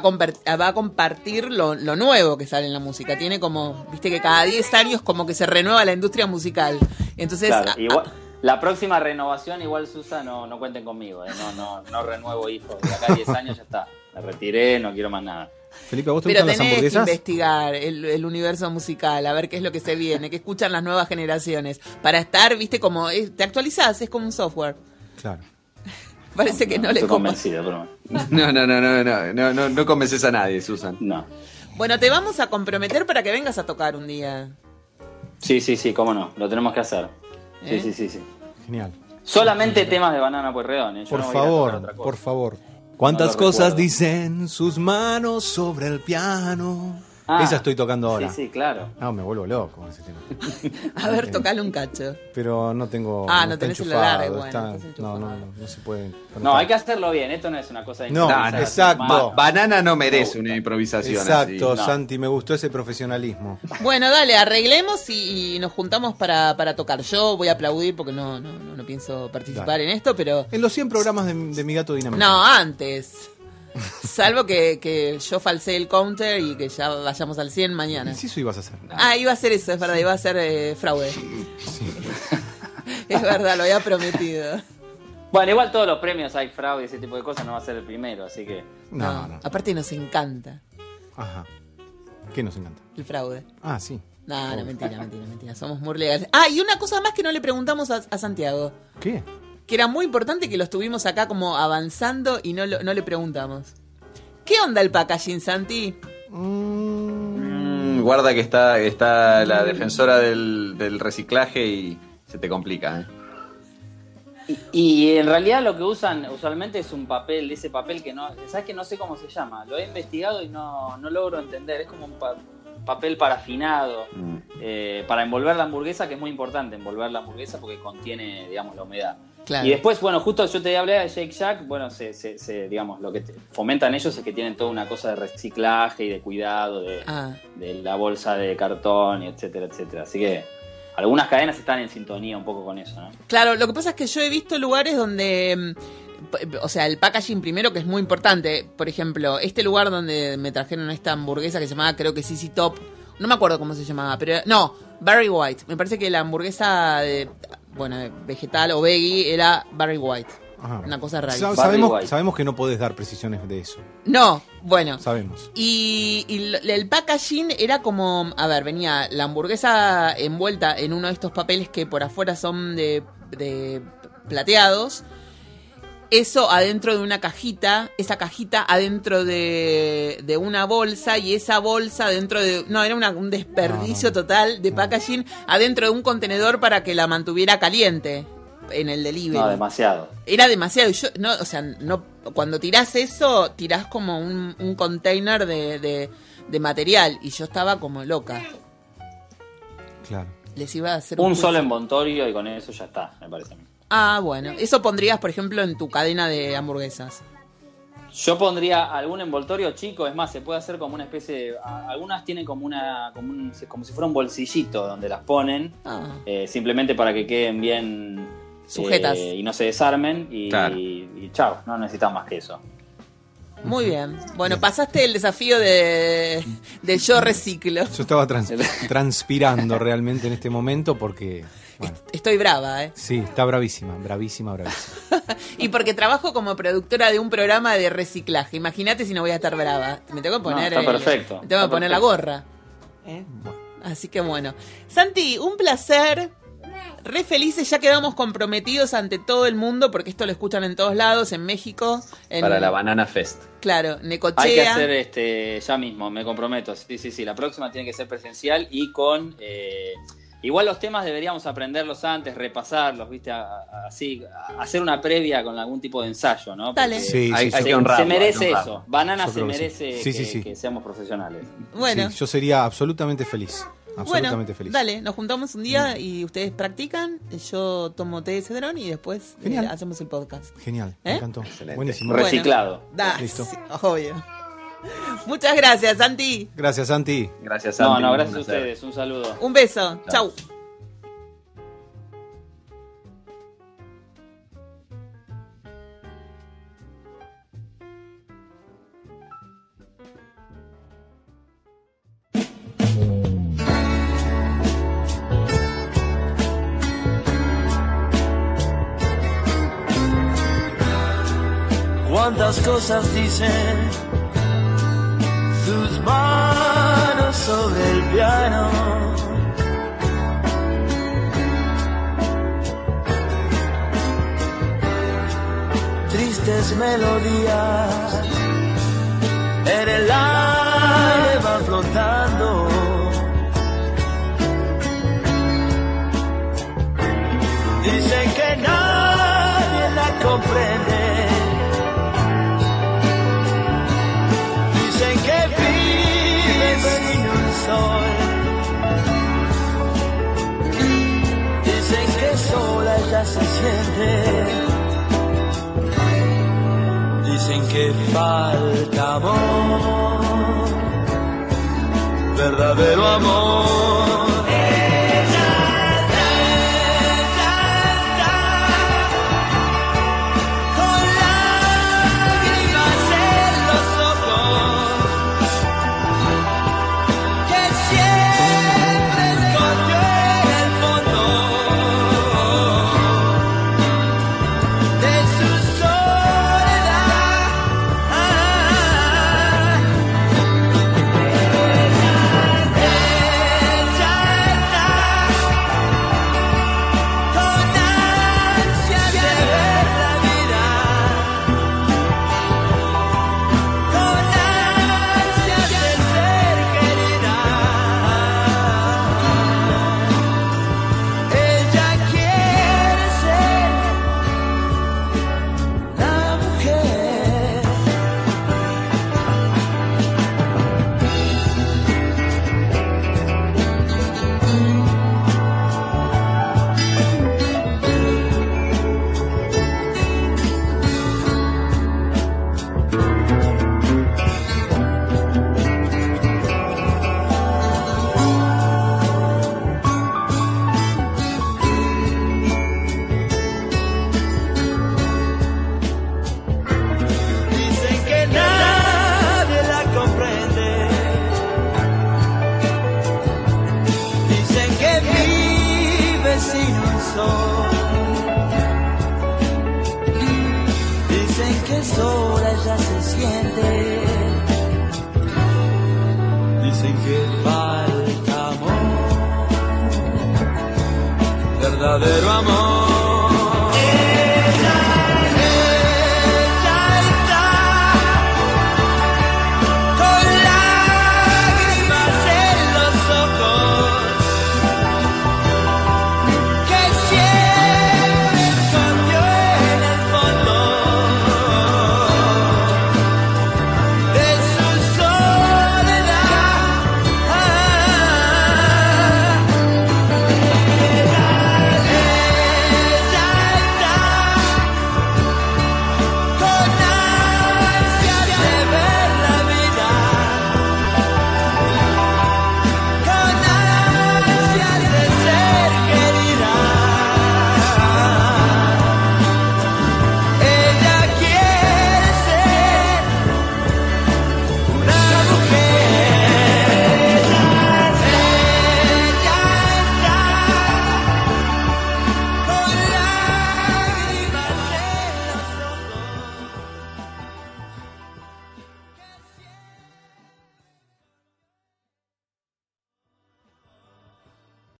S1: a, va a compartir lo, lo nuevo que sale en la música. Tiene como, viste que cada 10 años como que se renueva la industria musical. Entonces,
S4: Claro,
S1: a-
S4: igual, la próxima renovación, igual Susa, no, no cuenten conmigo, eh, no, no, no renuevo hijos. De acá a 10 años ya está. Me retiré, no quiero más nada.
S2: Felipe, ¿a vos te
S1: pero
S2: gustan las
S1: tenés que
S2: hamburguesas?
S1: investigar el, el universo musical, a ver qué es lo que se viene, qué escuchan las nuevas generaciones. Para estar, viste, como eh, te actualizás, es como un software.
S2: Claro.
S1: Parece que no, le
S4: estoy convencido, pero
S3: No, no, no, no, no, no, no, no convences a nadie, Susan.
S4: no.
S1: Bueno, te vamos a comprometer para que vengas a tocar un día.
S4: Sí, sí, sí, cómo no, lo tenemos que hacer. Sí,
S1: ¿Eh?
S4: sí, sí, sí.
S2: Genial.
S4: Solamente temas de banana pueyrredón, ¿eh?
S2: Por
S4: no
S2: favor, por favor. ¿Cuántas
S4: No
S2: cosas
S4: recuerdo.
S2: dicen sus manos sobre el piano?
S4: Ah,
S2: Esa estoy tocando ahora.
S4: Sí, sí, claro.
S2: No, me vuelvo loco con ese tema.
S1: A ver, tocale un cacho.
S2: Pero no tengo.
S1: Ah, no
S2: está
S1: tenés el
S2: enchufado,
S1: alargue, bueno,
S2: está-
S1: estás
S2: no, no, no, no se puede.
S4: No, hay que hacerlo bien. Esto no es una cosa de
S2: No, exacto.
S3: banana no merece una improvisación
S2: Exacto,
S3: así.
S4: no.
S2: Santi, me gustó ese profesionalismo.
S1: Bueno, dale, arreglemos y, y nos juntamos para, para tocar. Yo voy a aplaudir porque no, no, no, no pienso participar
S2: Dale.
S1: en esto, pero...
S2: En los 100 programas de, de Mi Gato Dinamita.
S1: No, antes. Salvo que, que yo falsé el counter y que ya vayamos al 100 mañana.
S2: Sí, eso ibas a hacer.
S1: Ah, iba a ser eso, es verdad, iba a ser eh, fraude. es verdad, lo había prometido.
S4: Bueno, igual todos los premios hay fraude y ese tipo de cosas, no va a ser el primero, así que.
S2: No, no.
S1: Aparte nos encanta
S2: Ajá. ¿Qué nos encanta?
S1: el fraude.
S2: Ah, sí.
S1: No, no, mentira, mentira, mentira. Somos muy legales. Ah, y una cosa más que no le preguntamos a, a Santiago.
S2: ¿Qué?
S1: Que era muy importante que lo estuvimos acá como avanzando y no, lo- no le preguntamos. ¿Qué onda el packaging, Santi?
S3: Mm, guarda que está, está la defensora del, del reciclaje y se te complica. ¿eh?
S4: Y en realidad lo que usan usualmente es un papel, ese papel que no. ¿Sabes que no sé cómo se llama? Lo he investigado y no, no logro entender. Es como un pa- papel parafinado
S3: Mm.
S4: eh, para envolver la hamburguesa, que es muy importante envolver la hamburguesa porque contiene, digamos, la humedad.
S1: Claro.
S4: Y después, bueno, justo yo te hablé de Shake Shack, bueno, se, se- se- digamos, lo que te- fomentan ellos es que tienen toda una cosa de reciclaje y de cuidado de,
S1: Ah,
S4: de la bolsa de cartón, y etcétera, etcétera. Así que algunas cadenas están en sintonía un poco con eso, ¿no?
S1: claro, lo que pasa es que yo he visto lugares donde. mm, O sea, el packaging primero que es muy importante. Por ejemplo, este lugar donde me trajeron esta hamburguesa que se llamaba, creo que CC Top. No me acuerdo cómo se llamaba, pero. No, Barry White. Me parece que la hamburguesa de. Bueno, de vegetal o veggie era Barry White.
S2: Ajá.
S1: Una cosa rara.
S2: Sa- sabemos,
S4: White.
S2: sabemos que no podés dar precisiones de eso.
S1: No, bueno.
S2: Sabemos.
S1: Y, el packaging era como, a ver, venía la hamburguesa envuelta en uno de estos papeles que por afuera son de, de plateados. Eso adentro de una cajita, esa cajita adentro de, de una bolsa y esa bolsa adentro de... No, era una- un desperdicio
S2: No, no.
S1: total de packaging adentro de un contenedor para que la mantuviera caliente en el delivery.
S4: No, demasiado.
S1: Era demasiado. y Yo, no, o sea, no, cuando tirás eso, tirás como un, un container de, de- de material. Y yo estaba como loca.
S2: Claro.
S1: Les iba a hacer
S4: Un
S1: quiz.
S4: solo envoltorio y con eso ya está, me parece a mí.
S1: Ah, bueno. Eso pondrías, por ejemplo, en tu cadena de hamburguesas.
S4: Yo pondría algún envoltorio chico, es más, se puede hacer como una especie de... Algunas tienen como una como, un- como si fuera un bolsillito donde las ponen,
S1: Ah,
S4: eh, simplemente para que queden bien
S1: Sujetas.
S4: eh, y no se desarmen y,
S3: Claro.
S4: y, y chao, no necesitan más que eso.
S1: muy bien. Bueno, pasaste el desafío de, de yo reciclo.
S2: Yo estaba trans- transpirando realmente en este momento porque. Bueno,
S1: Estoy brava, ¿eh?
S2: sí, está bravísima, bravísima, bravísima.
S1: Y porque trabajo como productora de un programa de reciclaje. Imagínate si no voy a estar brava. Me tengo que poner,
S4: está
S1: el-
S4: perfecto,
S1: me tengo que poner la gorra. ¿eh? Así que bueno. Santi, un placer. Re felices, ya quedamos comprometidos ante todo el mundo, porque esto lo escuchan en todos lados, en México. En,
S3: Para la Banana Fest.
S1: Claro, Necochea.
S4: Hay que hacer este ya mismo, me comprometo. Sí, sí, sí. La próxima tiene que ser presencial y con. eh, igual los temas deberíamos aprenderlos antes, repasarlos, ¿viste? A- a- Así, a- hacer una previa con algún tipo de ensayo, ¿no?
S1: Dale.
S2: Sí,
S3: hay,
S2: sí,
S3: hay
S2: sí.
S3: que honrarlo.
S4: se merece eso. Banana se
S2: creo que sí.
S4: merece
S2: Sí,
S4: que,
S2: sí, sí.
S4: que seamos profesionales.
S1: Bueno,
S2: Sí, yo sería absolutamente feliz.
S1: bueno,
S2: Absolutamente feliz.
S1: dale, nos juntamos un día y ustedes practican, yo tomo té de cedrón y después eh, hacemos el podcast.
S2: Genial,
S1: ¿Eh?
S2: me encantó.
S3: Excelente.
S2: Buenísimo.
S1: Bueno.
S4: Reciclado.
S1: Da,
S2: Listo.
S1: sí, obvio. Muchas gracias, Santi.
S2: Gracias, Santi.
S3: Gracias,
S4: No,
S3: Santi,
S4: no,
S3: un
S4: gracias a ustedes. Un saludo.
S1: Un beso. Chau.
S5: cuántas cosas dicen sobre el piano. Tristes melodías en el aire
S7: Dicen que falta amor, verdadero amor.